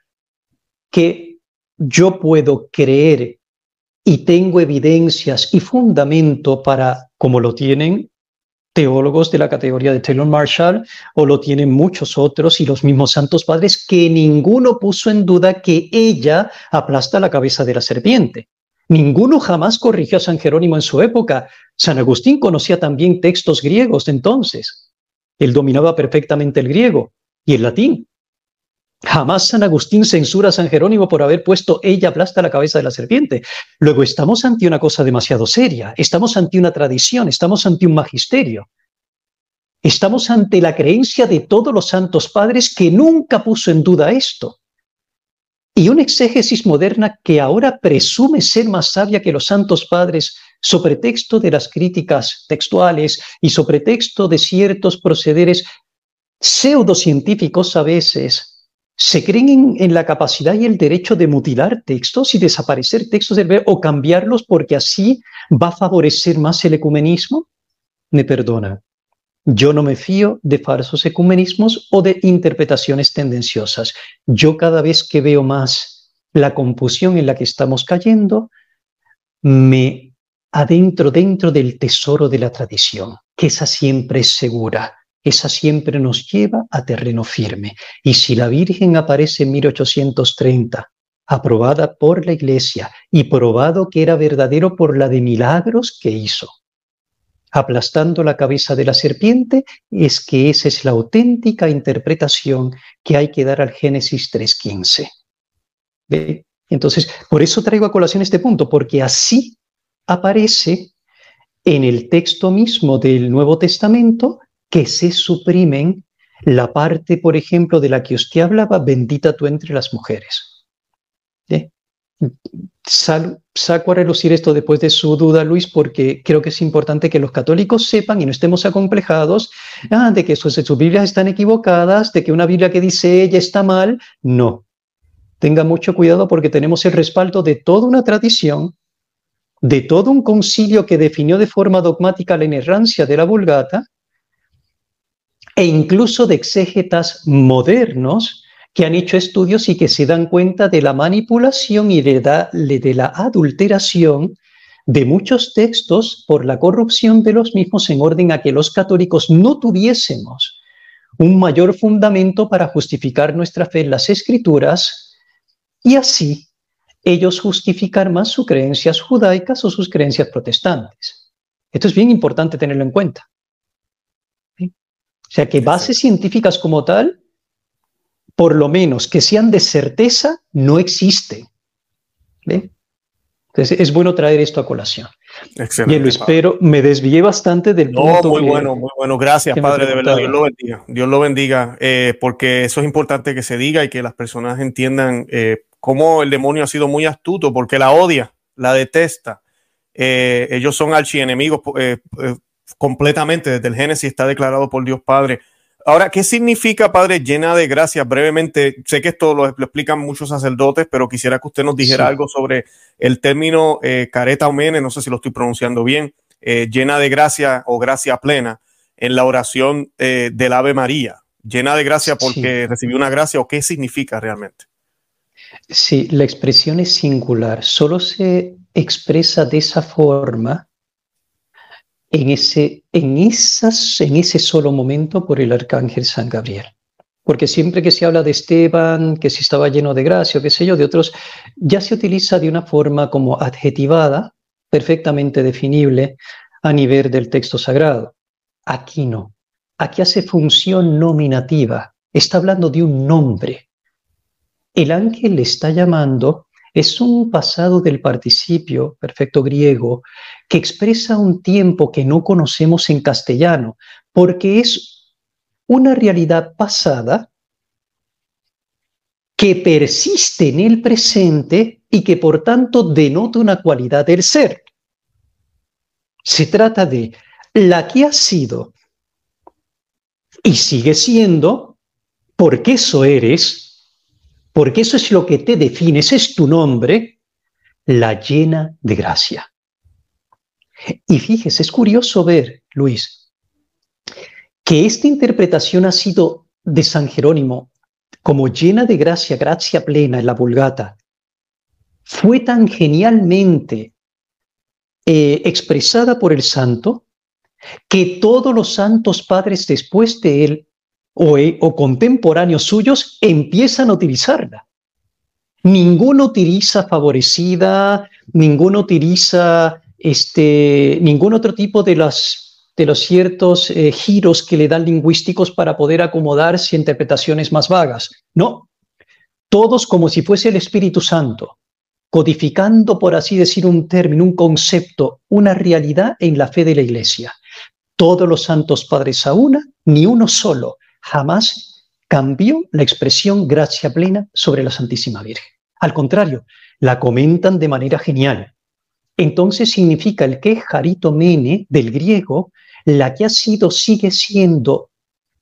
que yo puedo creer y tengo evidencias y fundamento para, como lo tienen teólogos de la categoría de Taylor Marshall, o lo tienen muchos otros y los mismos santos padres, que ninguno puso en duda que ella aplasta la cabeza de la serpiente. Ninguno jamás corrigió a San Jerónimo en su época. San Agustín conocía también textos griegos de entonces. Él dominaba perfectamente el griego y el latín. Jamás San Agustín censura a San Jerónimo por haber puesto ella aplasta la cabeza de la serpiente. Luego estamos ante una cosa demasiado seria, estamos ante una tradición, estamos ante un magisterio. Estamos ante la creencia de todos los santos padres que nunca puso en duda esto. Y una exégesis moderna que ahora presume ser más sabia que los santos padres sobre texto de las críticas textuales y sobre texto de ciertos procederes pseudocientíficos a veces se creen en, la capacidad y el derecho de mutilar textos y desaparecer textos del o cambiarlos porque así va a favorecer más el ecumenismo? Me perdona. Yo no me fío de falsos ecumenismos o de interpretaciones tendenciosas. Yo cada vez que veo más la confusión en la que estamos cayendo, me adentro dentro del tesoro de la tradición, que esa siempre es segura esa siempre nos lleva a terreno firme. Y si la Virgen aparece en 1830, aprobada por la Iglesia y probado que era verdadero por la de milagros que hizo, aplastando la cabeza de la serpiente, es que esa es la auténtica interpretación que hay que dar al Génesis 3.15. Entonces, por eso traigo a colación este punto, porque así aparece en el texto mismo del Nuevo Testamento que se suprimen la parte, por ejemplo, de la que usted hablaba, bendita tú entre las mujeres. Saco a relucir esto después de su duda, Luis, porque creo que es importante que los católicos sepan y no estemos acomplejados ah, de que sus, sus Biblias están equivocadas, de que una Biblia que dice ella está mal. No. Tenga mucho cuidado porque tenemos el respaldo de toda una tradición, de todo un concilio que definió de forma dogmática la inerrancia de la Vulgata, e incluso de exégetas modernos que han hecho estudios y que se dan cuenta de la manipulación y de, de la adulteración de muchos textos por la corrupción de los mismos en orden a que los católicos no tuviésemos un mayor fundamento para justificar nuestra fe en las escrituras y así ellos justificar más sus creencias judaicas o sus creencias protestantes. Esto es bien importante tenerlo en cuenta. O sea que bases científicas como tal, por lo menos que sean de certeza, no existen. Entonces es bueno traer esto a colación. Excelente. Bien, Luis, pero me desvié bastante del no, punto. Muy bueno, muy bueno. Gracias, Padre, de verdad. Dios lo bendiga. Dios lo bendiga, eh, porque eso es importante que se diga y que las personas entiendan eh, cómo el demonio ha sido muy astuto, porque la odia, la detesta. Eh, ellos son archienemigos completamente desde el Génesis está declarado por Dios Padre. Ahora, ¿qué significa, Padre, llena de gracia? Brevemente, sé que esto lo, explican muchos sacerdotes, pero quisiera que usted nos dijera algo sobre el término eh, careta omene, no sé si lo estoy pronunciando bien, eh, llena de gracia o gracia plena en la oración eh, del Ave María. Llena de gracia porque recibió una gracia o qué significa realmente. Sí, la expresión es singular, solo se expresa de esa forma en ese, en, esas, en ese solo momento por el arcángel San Gabriel. Porque siempre que se habla de Esteban, que si estaba lleno de gracia o qué sé yo, de otros, ya se utiliza de una forma como adjetivada, perfectamente definible a nivel del texto sagrado. Aquí no. Aquí hace función nominativa. Está hablando de un nombre. El ángel le está llamando es un pasado del participio perfecto griego que expresa un tiempo que no conocemos en castellano, porque es una realidad pasada que persiste en el presente y que por tanto denota una cualidad del ser. Se trata de la que ha sido y sigue siendo, porque eso eres, porque eso es lo que te defines, es tu nombre, la llena de gracia. Y fíjese, es curioso ver, Luis, que esta interpretación ha sido de San Jerónimo como llena de gracia, gracia plena en la Vulgata, fue tan genialmente eh, expresada por el santo que todos los santos padres después de él o, eh, o contemporáneos suyos empiezan a utilizarla. Ninguno utiliza favorecida, ninguno utiliza este, ningún otro tipo de, las, de los ciertos eh, giros que le dan lingüísticos para poder acomodarse a interpretaciones más vagas. No, todos como si fuese el Espíritu Santo, codificando, por así decir, un término, un concepto, una realidad en la fe de la Iglesia todos los santos padres a una, ni uno solo jamás cambió la expresión gracia plena sobre la Santísima Virgen. Al contrario, la comentan de manera genial. Entonces significa el que mene del griego, la que ha sido, sigue siendo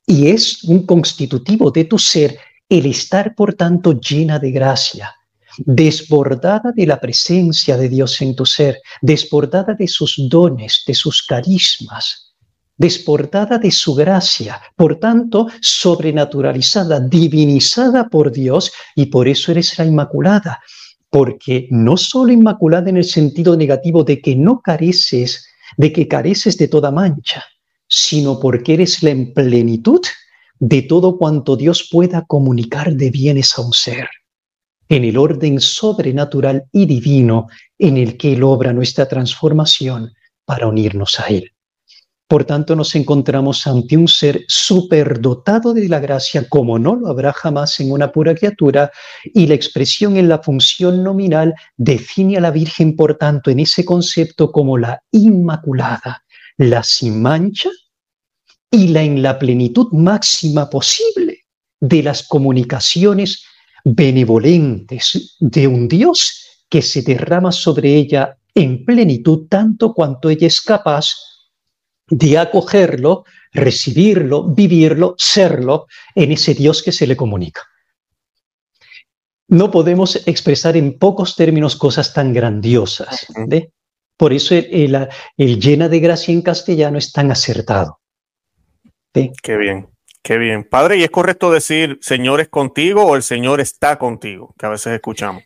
y es un constitutivo de tu ser, el estar por tanto llena de gracia, desbordada de la presencia de Dios en tu ser, desbordada de sus dones, de sus carismas, desbordada de su gracia, por tanto, sobrenaturalizada, divinizada por Dios, y por eso eres la Inmaculada, porque no solo Inmaculada en el sentido negativo de que no careces, de que careces de toda mancha, sino porque eres la en plenitud de todo cuanto Dios pueda comunicar de bienes a un ser, en el orden sobrenatural y divino en el que Él obra nuestra transformación para unirnos a Él. Por tanto, nos encontramos ante un ser superdotado de la gracia, como no lo habrá jamás en una pura criatura, y la expresión en la función nominal define a la Virgen, por tanto, en ese concepto como la Inmaculada, la sin mancha y la en la plenitud máxima posible de las comunicaciones benevolentes de un Dios que se derrama sobre ella en plenitud tanto cuanto ella es capaz de acogerlo, recibirlo, vivirlo, serlo en ese Dios que se le comunica. No podemos expresar en pocos términos cosas tan grandiosas. Por eso el, llena de gracia en castellano es tan acertado. Qué bien, qué bien. Padre, ¿y es correcto decir Señor es contigo o el Señor está contigo? Que a veces escuchamos.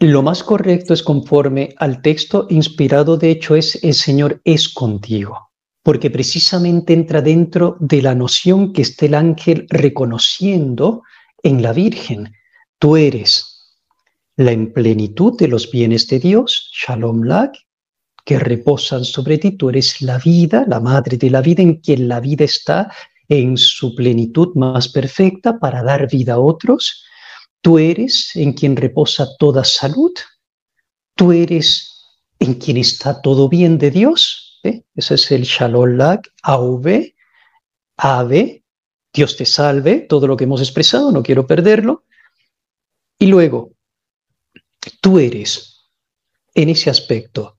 Lo más correcto es conforme al texto inspirado, de hecho, es el Señor es contigo porque precisamente entra dentro de la noción que está el ángel reconociendo en la Virgen. Tú eres la en plenitud de los bienes de Dios, Shalom Lak, que reposan sobre ti. Tú eres la vida, la madre de la vida, en quien la vida está en su plenitud más perfecta para dar vida a otros. Tú eres en quien reposa toda salud. Tú eres en quien está todo bien de Dios, ese es el Shalom Lak, AV, Ave, Dios te salve, todo lo que hemos expresado, no quiero perderlo. Y luego, tú eres en ese aspecto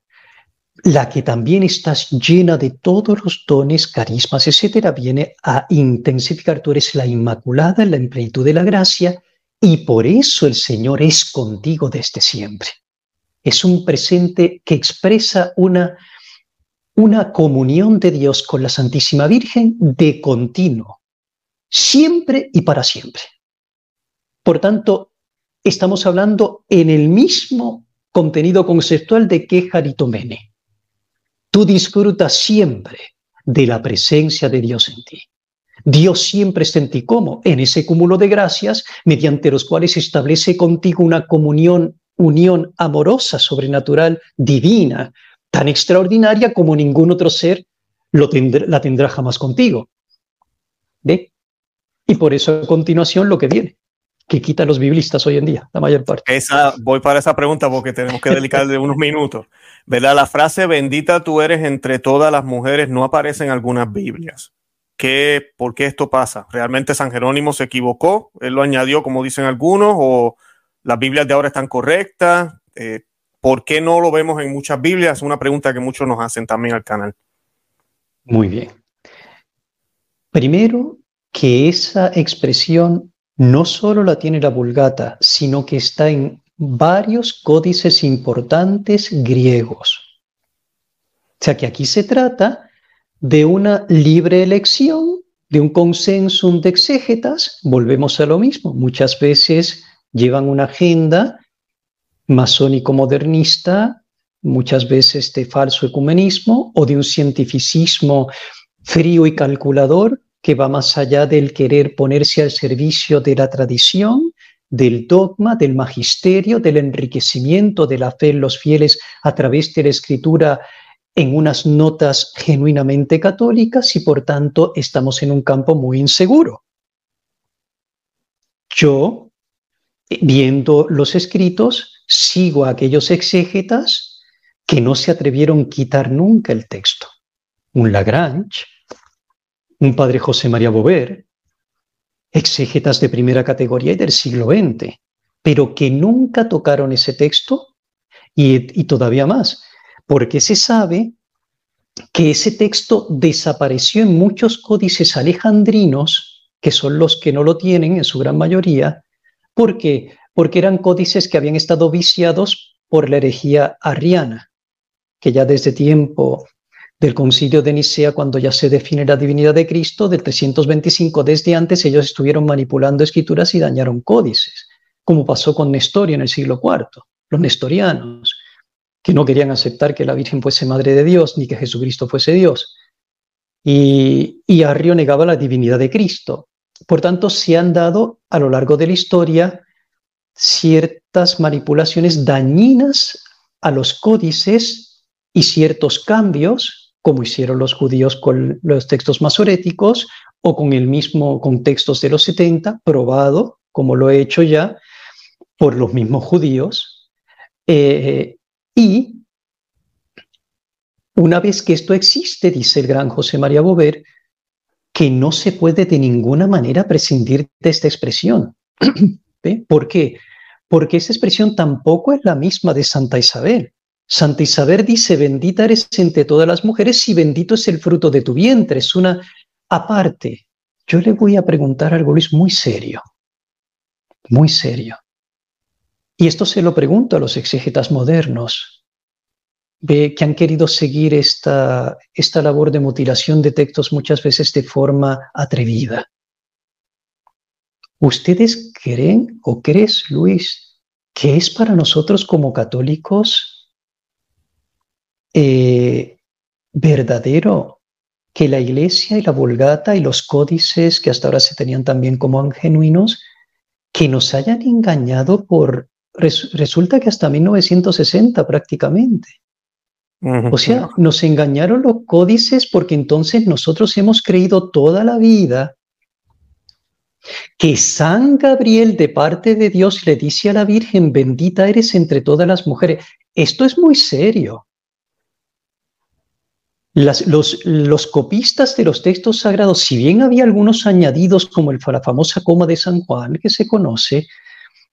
la que también estás llena de todos los dones, carismas, etcétera, viene a intensificar. Tú eres la Inmaculada la plenitud de la gracia y por eso el Señor es contigo desde siempre. Es un presente que expresa una una comunión de Dios con la Santísima Virgen de continuo, siempre y para siempre. Por tanto, estamos hablando en el mismo contenido conceptual de que Jaritomene. Tú disfrutas siempre de la presencia de Dios en ti. Dios siempre está en ti como en ese cúmulo de gracias mediante los cuales establece contigo una comunión, unión amorosa, sobrenatural, divina, tan extraordinaria como ningún otro ser lo la tendrá jamás contigo. ¿Ve? Y por eso a continuación lo que viene. que quita los biblistas hoy en día, la mayor parte. Esa, voy para esa pregunta porque tenemos que dedicarle unos minutos. ¿Verdad? La frase bendita tú eres entre todas las mujeres no aparece en algunas Biblias. ¿Qué, ¿Por qué esto pasa? ¿Realmente San Jerónimo se equivocó? ¿Él lo añadió como dicen algunos? ¿O las Biblias de ahora están correctas? Eh, ¿Por qué no lo vemos en muchas Biblias? Es una pregunta que muchos nos hacen también al canal. Muy bien. Primero, que esa expresión no solo la tiene la Vulgata, sino que está en varios códices importantes griegos. O sea que aquí se trata de una libre elección, de un consenso de exégetas, volvemos a lo mismo, muchas veces llevan una agenda masónico-modernista, muchas veces de falso ecumenismo o de un cientificismo frío y calculador que va más allá del querer ponerse al servicio de la tradición, del dogma, del magisterio, del enriquecimiento de la fe en los fieles a través de la escritura en unas notas genuinamente católicas y por tanto estamos en un campo muy inseguro. Yo, viendo los escritos, sigo a aquellos exégetas que no se atrevieron a quitar nunca el texto. Un Lagrange, un padre José María Bover, exégetas de primera categoría y del siglo XX, pero que nunca tocaron ese texto y, y todavía más, porque se sabe que ese texto desapareció en muchos códices alejandrinos, que son los que no lo tienen en su gran mayoría, porque porque eran códices que habían estado viciados por la herejía arriana, que ya desde tiempo del concilio de Nicea, cuando ya se define la divinidad de Cristo, del 325 desde antes, ellos estuvieron manipulando escrituras y dañaron códices, como pasó con Nestorio en el siglo IV, los nestorianos, que no querían aceptar que la Virgen fuese madre de Dios ni que Jesucristo fuese Dios. Y, y Arrio negaba la divinidad de Cristo. Por tanto, se han dado a lo largo de la historia ciertas manipulaciones dañinas a los códices y ciertos cambios, como hicieron los judíos con los textos masoréticos o con el mismo con textos de los 70, probado, como lo he hecho ya, por los mismos judíos. Eh, y una vez que esto existe, dice el gran José María Bover, que no se puede de ninguna manera prescindir de esta expresión. ¿Por qué? Porque esa expresión tampoco es la misma de Santa Isabel. Santa Isabel dice, bendita eres entre todas las mujeres y bendito es el fruto de tu vientre. Es una aparte. Yo le voy a preguntar algo, Luis, muy serio, muy serio. Y esto se lo pregunto a los exégetas modernos, que han querido seguir esta, esta labor de mutilación de textos muchas veces de forma atrevida. ¿Ustedes creen o crees, Luis, que es para nosotros como católicos eh, verdadero que la Iglesia y la Vulgata y los códices que hasta ahora se tenían también como genuinos, que nos hayan engañado por, resulta que hasta 1960 prácticamente. O sea, nos engañaron los códices porque entonces nosotros hemos creído toda la vida que San Gabriel de parte de Dios le dice a la Virgen, bendita eres entre todas las mujeres. Esto es muy serio. los, copistas de los textos sagrados, si bien había algunos añadidos como la famosa coma de San Juan que se conoce,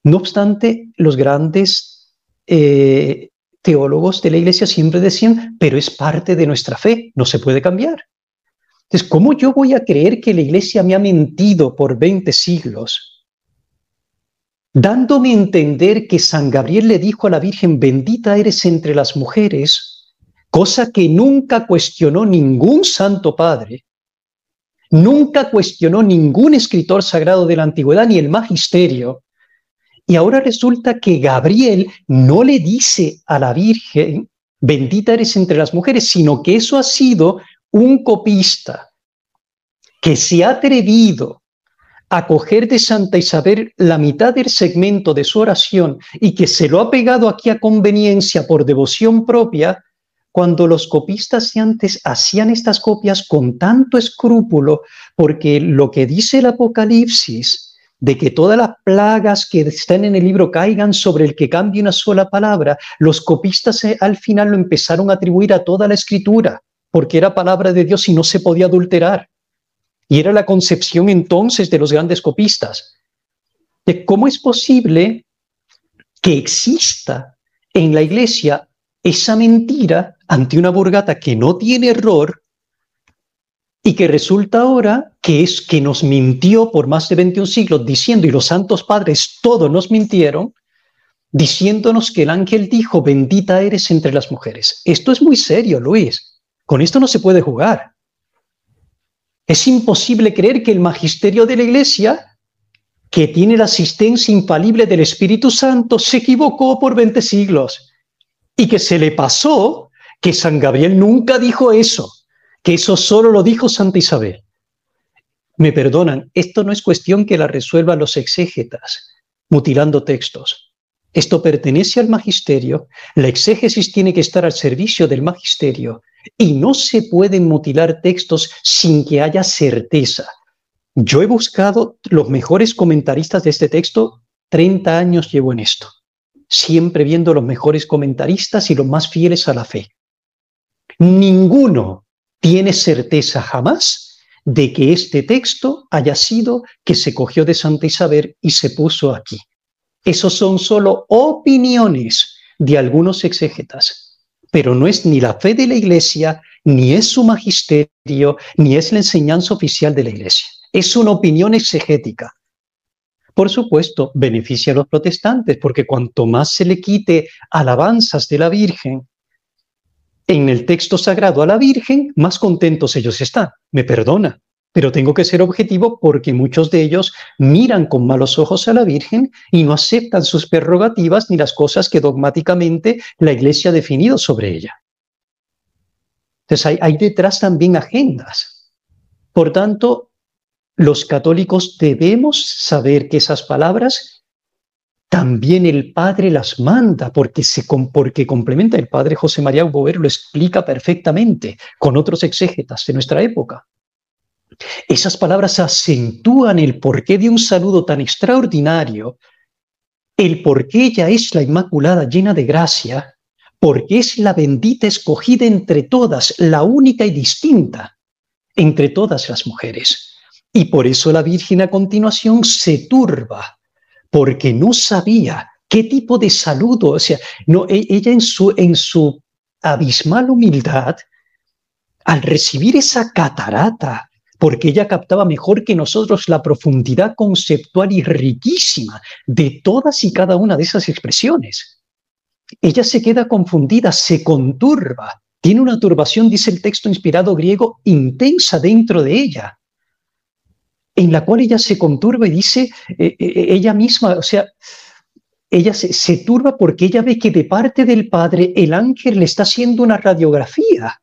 no obstante, los grandes eh, teólogos de la iglesia siempre decían, pero es parte de nuestra fe, no se puede cambiar. Entonces, ¿cómo yo voy a creer que la iglesia me ha mentido por 20 siglos? Dándome a entender que San Gabriel le dijo a la Virgen, bendita eres entre las mujeres, cosa que nunca cuestionó ningún santo padre, nunca cuestionó ningún escritor sagrado de la antigüedad ni el magisterio. Y ahora resulta que Gabriel no le dice a la Virgen, bendita eres entre las mujeres, sino que eso ha sido un copista que se ha atrevido a coger de Santa Isabel la mitad del segmento de su oración y que se lo ha pegado aquí a conveniencia por devoción propia, cuando los copistas de antes hacían estas copias con tanto escrúpulo, porque lo que dice el Apocalipsis de que todas las plagas que están en el libro caigan sobre el que cambie una sola palabra, los copistas eh, al final lo empezaron a atribuir a toda la escritura, porque era palabra de Dios y no se podía adulterar. Y era la concepción entonces de los grandes copistas. De cómo es posible que exista en la iglesia esa mentira ante una burgata que no tiene error y que resulta ahora que es que nos mintió por más de 21 siglos diciendo, y los santos padres todos nos mintieron, diciéndonos que el ángel dijo, bendita eres entre las mujeres. Esto es muy serio, Luis. Con esto no se puede jugar. Es imposible creer que el magisterio de la iglesia, que tiene la asistencia infalible del Espíritu Santo, se equivocó por 20 siglos y que se le pasó que San Gabriel nunca dijo eso que eso solo lo dijo Santa Isabel. Me perdonan, esto no es cuestión que la resuelvan los exégetas, mutilando textos. Esto pertenece al magisterio, la exégesis tiene que estar al servicio del magisterio y no se pueden mutilar textos sin que haya certeza. Yo he buscado los mejores comentaristas de este texto, 30 años llevo en esto, siempre viendo los mejores comentaristas y los más fieles a la fe. Ninguno tiene certeza jamás de que este texto haya sido que se cogió de Santa Isabel y se puso aquí. Esos son solo opiniones de algunos exégetas, pero no es ni la fe de la Iglesia, ni es su magisterio, ni es la enseñanza oficial de la Iglesia. Es una opinión exegética. Por supuesto, beneficia a los protestantes, porque cuanto más se le quite alabanzas de la Virgen, en el texto sagrado a la Virgen, más contentos ellos están. Me perdona, pero tengo que ser objetivo porque muchos de ellos miran con malos ojos a la Virgen y no aceptan sus prerrogativas ni las cosas que dogmáticamente la Iglesia ha definido sobre ella. Entonces hay, detrás también agendas. Por tanto, los católicos debemos saber que esas palabras también el Padre las manda porque, se, porque complementa. El Padre José María Bover lo explica perfectamente con otros exégetas de nuestra época. Esas palabras acentúan el porqué de un saludo tan extraordinario, el por qué ella es la Inmaculada llena de gracia, porque es la bendita escogida entre todas, la única y distinta entre todas las mujeres. Y por eso la Virgen a continuación se turba porque no sabía qué tipo de saludo, o sea, e, ella en su, en su abismal humildad, al recibir esa catarata, porque ella captaba mejor que nosotros la profundidad conceptual y riquísima de todas y cada una de esas expresiones. Ella se queda confundida, se conturba, tiene una turbación, dice el texto inspirado griego, intensa dentro de ella en la cual ella se conturba y dice eh, eh, eh, ella misma, o sea, ella se, turba porque ella ve que de parte del Padre el ángel le está haciendo una radiografía,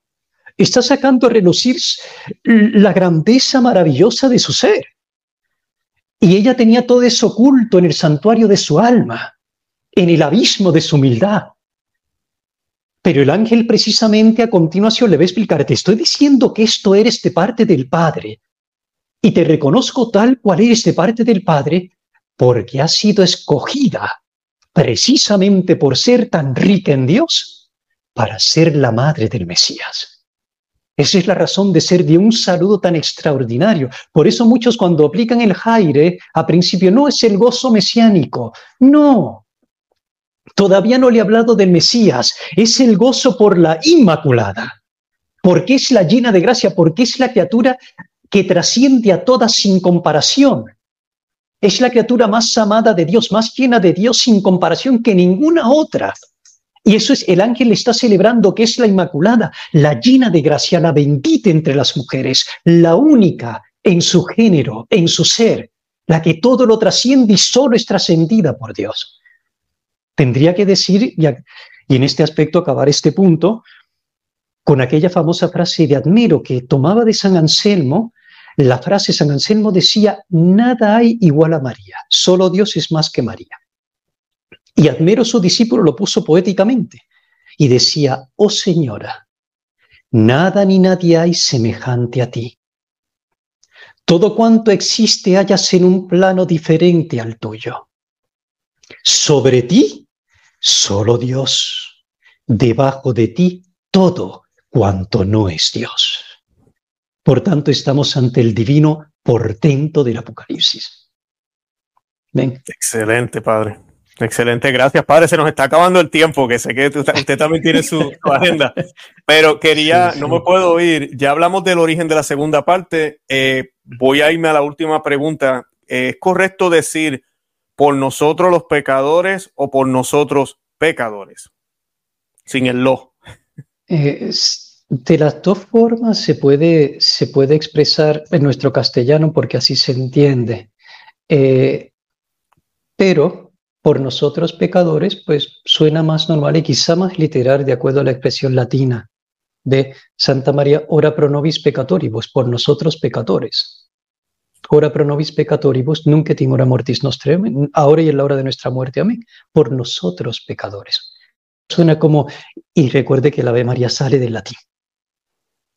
está sacando a relucir la grandeza maravillosa de su ser. Y ella tenía todo eso oculto en el santuario de su alma, en el abismo de su humildad. Pero el ángel precisamente a continuación le va a explicar, te estoy diciendo que esto eres de parte del Padre, y te reconozco tal cual eres de parte del Padre, porque has sido escogida precisamente por ser tan rica en Dios para ser la madre del Mesías. Esa es la razón de ser de un saludo tan extraordinario. Por eso muchos cuando aplican el jaire, a principio no es el gozo mesiánico, no. Todavía no le he hablado del Mesías, es el gozo por la Inmaculada, porque es la llena de gracia, porque es la criatura que trasciende a todas sin comparación. Es la criatura más amada de Dios, más llena de Dios sin comparación que ninguna otra. Y eso es, el ángel está celebrando que es la Inmaculada, la llena de gracia, la bendita entre las mujeres, la única en su género, en su ser, la que todo lo trasciende y solo es trascendida por Dios. Tendría que decir, y, en este aspecto acabar este punto, con aquella famosa frase de Admiro que tomaba de San Anselmo, la frase San Anselmo decía, nada hay igual a María, solo Dios es más que María. Y Admero su discípulo lo puso poéticamente y decía, oh Señora, nada ni nadie hay semejante a ti. todo cuanto existe hayas en un plano diferente al tuyo. Sobre ti, solo Dios. Debajo de ti, todo cuanto no es Dios. Por tanto, estamos ante el divino portento del Apocalipsis. Excelente, Padre. Excelente, gracias, Padre. Se nos está acabando el tiempo, que sé que usted también tiene su, agenda, pero quería, no me puedo ir. Ya hablamos del origen de la segunda parte. Eh, voy a irme a la última pregunta. ¿Es correcto decir por nosotros los pecadores o por nosotros pecadores? Sin el lo. de las dos formas se puede, se puede expresar en nuestro castellano porque así se entiende. Eh, pero por nosotros pecadores, pues suena más normal y quizá más literal de acuerdo a la expresión latina de Santa María, ora pro nobis peccatoribus, por nosotros pecadores. Ora pro nobis peccatoribus, nunca timora mortis nostre, ahora y en la hora de nuestra muerte, amén, por nosotros pecadores. Suena como, y recuerde que la Ave María sale del latín.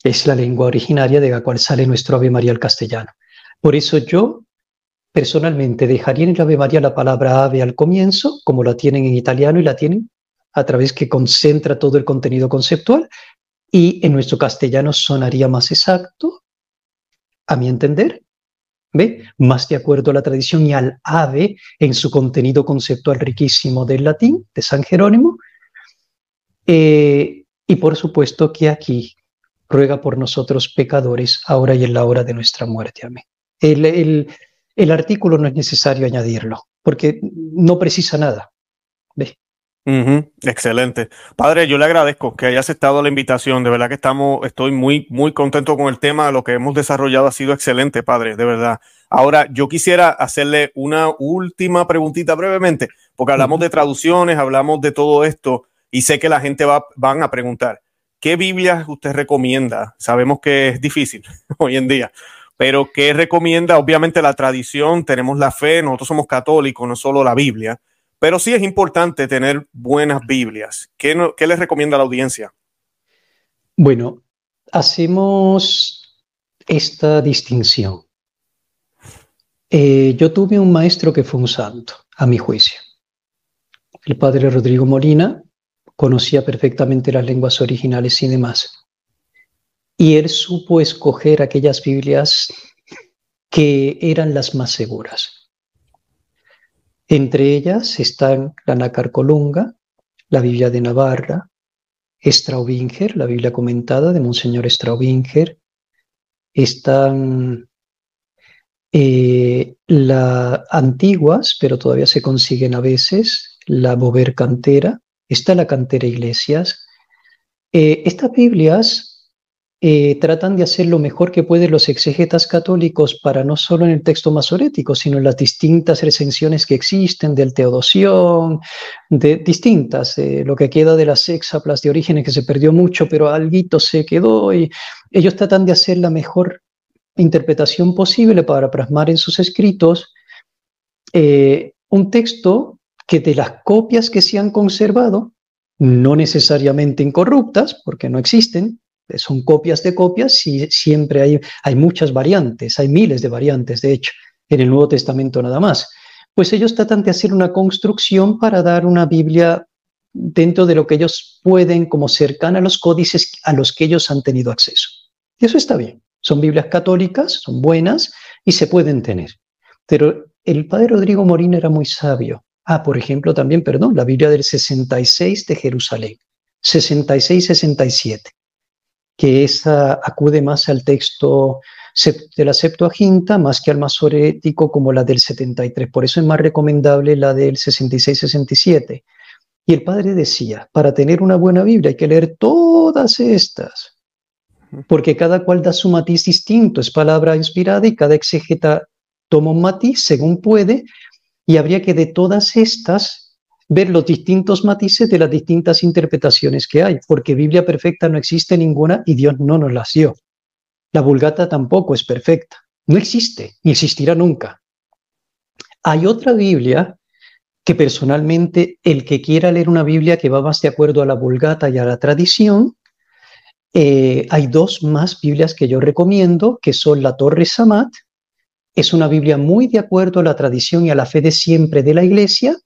Es la lengua originaria de la cual sale nuestro Ave María al castellano. Por eso yo personalmente dejaría en el Ave María la palabra ave al comienzo, como la tienen en italiano y la tienen a través que concentra todo el contenido conceptual, y en nuestro castellano sonaría más exacto, a mi entender, ¿ve? Más de acuerdo a la tradición y al ave en su contenido conceptual riquísimo del latín, de San Jerónimo. Eh, y por supuesto que aquí ruega por nosotros pecadores, ahora y en la hora de nuestra muerte. Amén. El, el, artículo no es necesario añadirlo, porque no precisa nada. Excelente. Padre, yo le agradezco que haya aceptado la invitación. De verdad que estamos, estoy muy, muy contento con el tema. Lo que hemos desarrollado ha sido excelente, Padre, de verdad. Ahora, yo quisiera hacerle una última preguntita brevemente, porque hablamos de traducciones, hablamos de todo esto, y sé que la gente va van a preguntar, ¿qué Biblia usted recomienda? Sabemos que es difícil hoy en día, pero ¿qué recomienda? Obviamente la tradición, tenemos la fe, nosotros somos católicos, no solo la Biblia pero sí es importante tener buenas Biblias. ¿Qué, les recomienda a la audiencia? Bueno, hacemos esta distinción. Eh, yo tuve un maestro que fue un santo, a mi juicio. El padre Rodrigo Molina conocía perfectamente las lenguas originales y demás. Y él supo escoger aquellas Biblias que eran las más seguras. Entre ellas están la Nácar Colunga, la Biblia de Navarra, Straubinger, la Biblia comentada de Monseñor Straubinger, están eh, las antiguas, pero todavía se consiguen a veces, la Bover Cantera, está la Cantera Iglesias. Eh, estas Biblias eh, tratan de hacer lo mejor que pueden los exegetas católicos para no solo en el texto masorético, sino en las distintas recensiones que existen del Teodosión, de distintas, eh, lo que queda de las hexaplas de orígenes que se perdió mucho, pero algo se quedó y ellos tratan de hacer la mejor interpretación posible para plasmar en sus escritos eh, un texto que de las copias que se han conservado, no necesariamente incorruptas, porque no existen, son copias de copias y siempre hay, hay muchas variantes, hay miles de variantes, de hecho, en el Nuevo Testamento nada más. Pues ellos tratan de hacer una construcción para dar una Biblia dentro de lo que ellos pueden, como cercana a los códices a los que ellos han tenido acceso. Y eso está bien. Son Biblias católicas, son buenas y se pueden tener. Pero el padre Rodrigo Morín era muy sabio. Ah, por ejemplo, también, perdón, la Biblia del 66 de Jerusalén. 66-67 que esa acude más al texto de la Septuaginta más que al masorético como la del 73. Por eso es más recomendable la del 66-67. Y el padre decía, para tener una buena Biblia hay que leer todas estas, porque cada cual da su matiz distinto, es palabra inspirada y cada exegeta toma un matiz según puede, y habría que de todas estas ver los distintos matices de las distintas interpretaciones que hay, porque Biblia perfecta no existe ninguna y Dios no nos la dio. La Vulgata tampoco es perfecta, no existe, ni existirá nunca. Hay otra Biblia que personalmente el que quiera leer una Biblia que va más de acuerdo a la Vulgata y a la tradición, eh, hay dos más Biblias que yo recomiendo, que son la Torre Samat es una Biblia muy de acuerdo a la tradición y a la fe de siempre de la Iglesia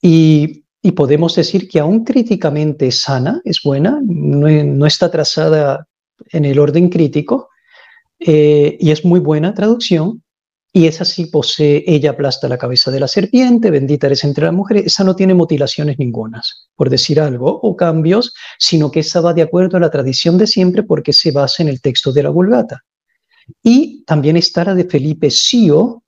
y, podemos decir que aún críticamente sana, es buena, no, está trazada en el orden crítico eh, y es muy buena traducción. Y esa sí posee, ella aplasta la cabeza de la serpiente, bendita eres entre las mujeres, esa no tiene mutilaciones ningunas, por decir algo, o cambios, sino que esa va de acuerdo a la tradición de siempre porque se basa en el texto de la Vulgata. Y también está la de Felipe Sio,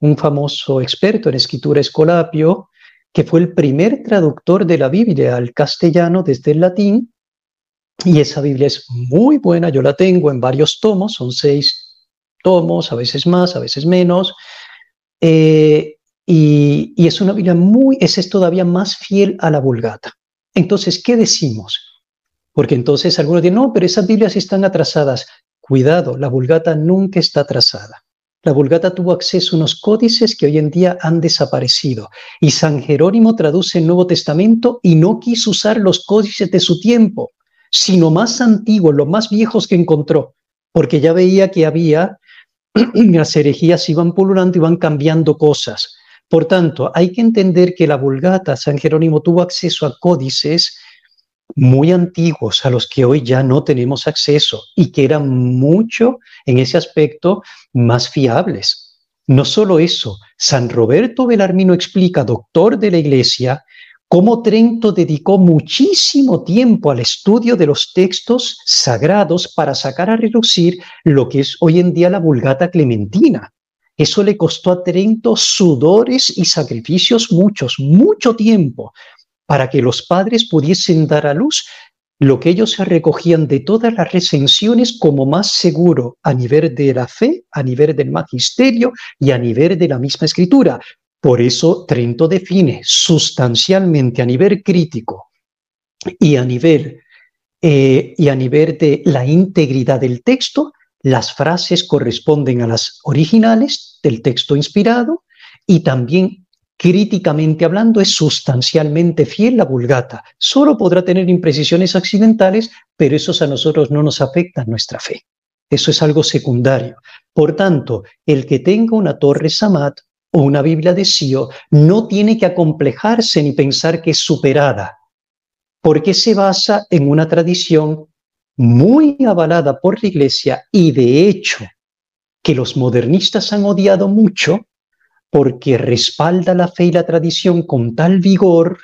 un famoso experto en escritura escolapio, que fue el primer traductor de la Biblia al castellano desde el latín. Y esa Biblia es muy buena, yo la tengo en varios tomos, son seis tomos, a veces más, a veces menos. Eh, y, es una Biblia muy, esa es todavía más fiel a la Vulgata. Entonces, ¿qué decimos? Porque entonces algunos dicen, no, pero esas Biblias están atrasadas. Cuidado, la Vulgata nunca está atrasada. La Vulgata tuvo acceso a unos códices que hoy en día han desaparecido. Y San Jerónimo traduce el Nuevo Testamento y no quiso usar los códices de su tiempo, sino más antiguos, los más viejos que encontró, porque ya veía que había las herejías iban pululando y iban cambiando cosas. Por tanto, hay que entender que la Vulgata, San Jerónimo tuvo acceso a códices muy antiguos a los que hoy ya no tenemos acceso y que eran mucho en ese aspecto más fiables. No solo eso, San Roberto Belarmino explica, doctor de la Iglesia, cómo Trento dedicó muchísimo tiempo al estudio de los textos sagrados para sacar a relucir lo que es hoy en día la Vulgata Clementina. Eso le costó a Trento sudores y sacrificios muchos, mucho tiempo, para que los padres pudiesen dar a luz lo que ellos recogían de todas las recensiones como más seguro a nivel de la fe, a nivel del magisterio y a nivel de la misma escritura. Por eso Trento define sustancialmente a nivel crítico y a nivel, eh, y a nivel de la integridad del texto, las frases corresponden a las originales del texto inspirado y también críticamente hablando, es sustancialmente fiel la vulgata. Solo podrá tener imprecisiones accidentales, pero esos a nosotros no nos afectan nuestra fe. Eso es algo secundario. Por tanto, el que tenga una torre Samat o una Biblia de Sio no tiene que acomplejarse ni pensar que es superada, porque se basa en una tradición muy avalada por la Iglesia y de hecho que los modernistas han odiado mucho porque respalda la fe y la tradición con tal vigor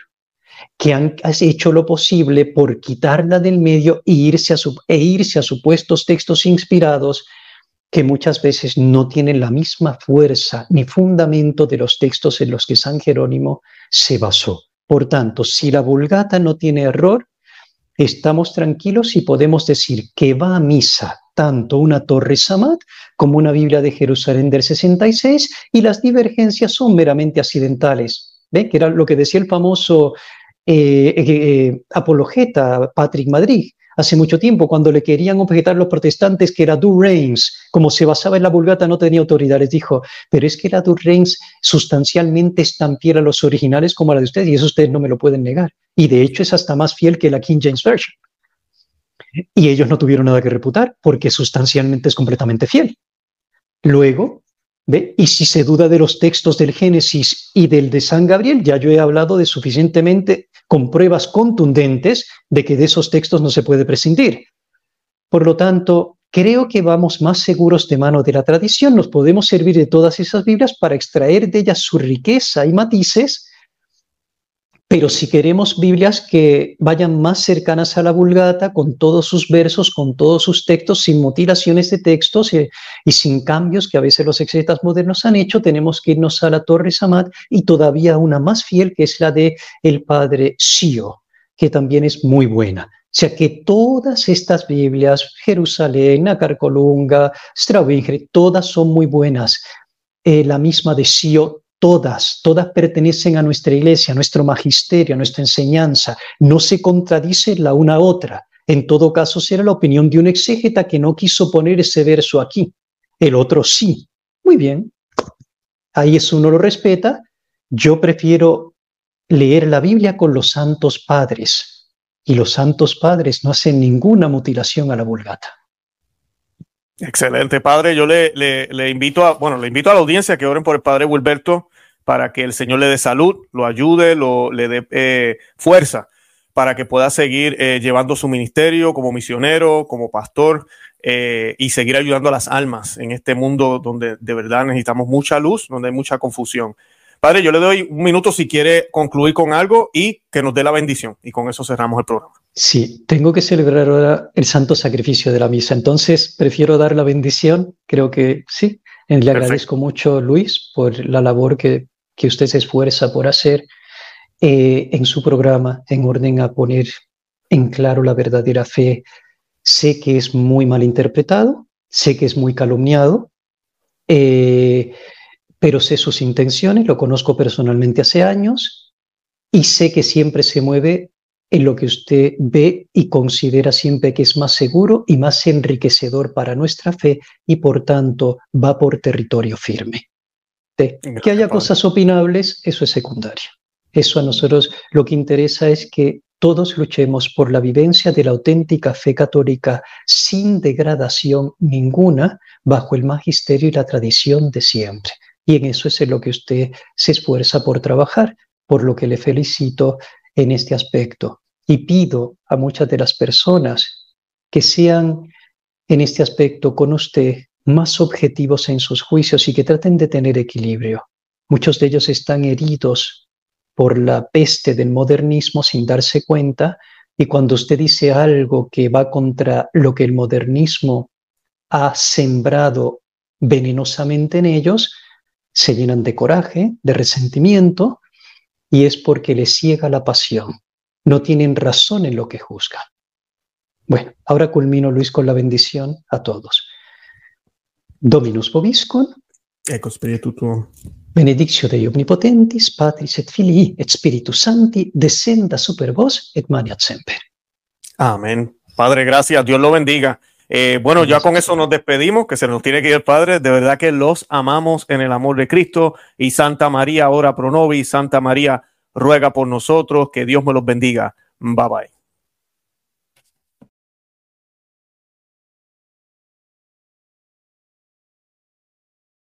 que han hecho lo posible por quitarla del medio e irse, a e irse a supuestos textos inspirados que muchas veces no tienen la misma fuerza ni fundamento de los textos en los que San Jerónimo se basó. Por tanto, si la vulgata no tiene error, estamos tranquilos y podemos decir que va a misa tanto una torre Samad como una Biblia de Jerusalén del 66 y las divergencias son meramente accidentales. ¿Ve? Que era lo que decía el famoso eh, eh, eh, apologeta Patrick Madrid hace mucho tiempo, cuando le querían objetar los protestantes que era Du Reigns, como se basaba en la Vulgata, no tenía autoridad. Les dijo, pero es que la Du Reigns sustancialmente es tan fiel a los originales como a la de ustedes, y eso ustedes no me lo pueden negar. Y de hecho es hasta más fiel que la King James Version. Y ellos no tuvieron nada que reputar porque sustancialmente es completamente fiel. Luego, ¿ve? y si se duda de los textos del Génesis y del de San Gabriel, ya yo he hablado de suficientemente con pruebas contundentes de que de esos textos no se puede prescindir. Por lo tanto, creo que vamos más seguros de mano de la tradición, nos podemos servir de todas esas Biblias para extraer de ellas su riqueza y matices pero si queremos Biblias que vayan más cercanas a la Vulgata, con todos sus versos, con todos sus textos, sin mutilaciones de textos y, sin cambios que a veces los exegetas modernos han hecho, tenemos que irnos a la Torre Samad y todavía una más fiel, que es la de el padre Sio, que también es muy buena. O sea que todas estas Biblias, Jerusalén, Acarcolunga, Stravingre, todas son muy buenas. Eh, la misma de Sio todas, todas pertenecen a nuestra iglesia, a nuestro magisterio, a nuestra enseñanza, no se contradice la una a otra. En todo caso, será la opinión de un exégeta que no quiso poner ese verso aquí, el otro sí. Muy bien, ahí es uno lo respeta. Yo prefiero leer la Biblia con los santos padres y los santos padres no hacen ninguna mutilación a la vulgata. Excelente, padre. Yo le, le, invito a, bueno, le invito a la audiencia que oren por el padre Wilberto para que el Señor le dé salud, lo ayude, lo, le dé eh, fuerza para que pueda seguir eh, llevando su ministerio como misionero, como pastor eh, y seguir ayudando a las almas en este mundo donde de verdad necesitamos mucha luz, donde hay mucha confusión. Padre, yo le doy un minuto si quiere concluir con algo y que nos dé la bendición. Y con eso cerramos el programa. Sí, tengo que celebrar ahora el santo sacrificio de la misa. Entonces, prefiero dar la bendición. Creo que sí. Le agradezco mucho, Luis, por la labor que, que usted se esfuerza por hacer eh, en su programa en orden a poner en claro la verdadera fe. Sé que es muy mal interpretado, sé que es muy calumniado. Eh, pero sé sus intenciones, lo conozco personalmente hace años y sé que siempre se mueve en lo que usted ve y considera siempre que es más seguro y más enriquecedor para nuestra fe y por tanto va por territorio firme. Que haya cosas opinables, eso es secundario. Eso a nosotros lo que interesa es que todos luchemos por la vivencia de la auténtica fe católica sin degradación ninguna bajo el magisterio y la tradición de siempre. Y en eso es en lo que usted se esfuerza por trabajar, por lo que le felicito en este aspecto. Y pido a muchas de las personas que sean en este aspecto con usted más objetivos en sus juicios y que traten de tener equilibrio. Muchos de ellos están heridos por la peste del modernismo sin darse cuenta y cuando usted dice algo que va contra lo que el modernismo ha sembrado venenosamente en ellos, se llenan de coraje, de resentimiento, y es porque les ciega la pasión. No tienen razón en lo que juzgan. Bueno, ahora culmino, Luis, con la bendición a todos. Dominus vobiscum. Ecco, spiritu tuo. Benedictio Dei omnipotentis, Patris et Filii et Spiritus Sancti, descenda super vos et maniat semper. Amén. Padre, gracias. Dios lo bendiga. Eh, bueno, ya con eso nos despedimos, que se nos tiene que ir el Padre. De verdad que los amamos en el amor de Cristo. Y Santa María, ora pro nobis. Santa María, ruega por nosotros. Que Dios me los bendiga. Bye bye.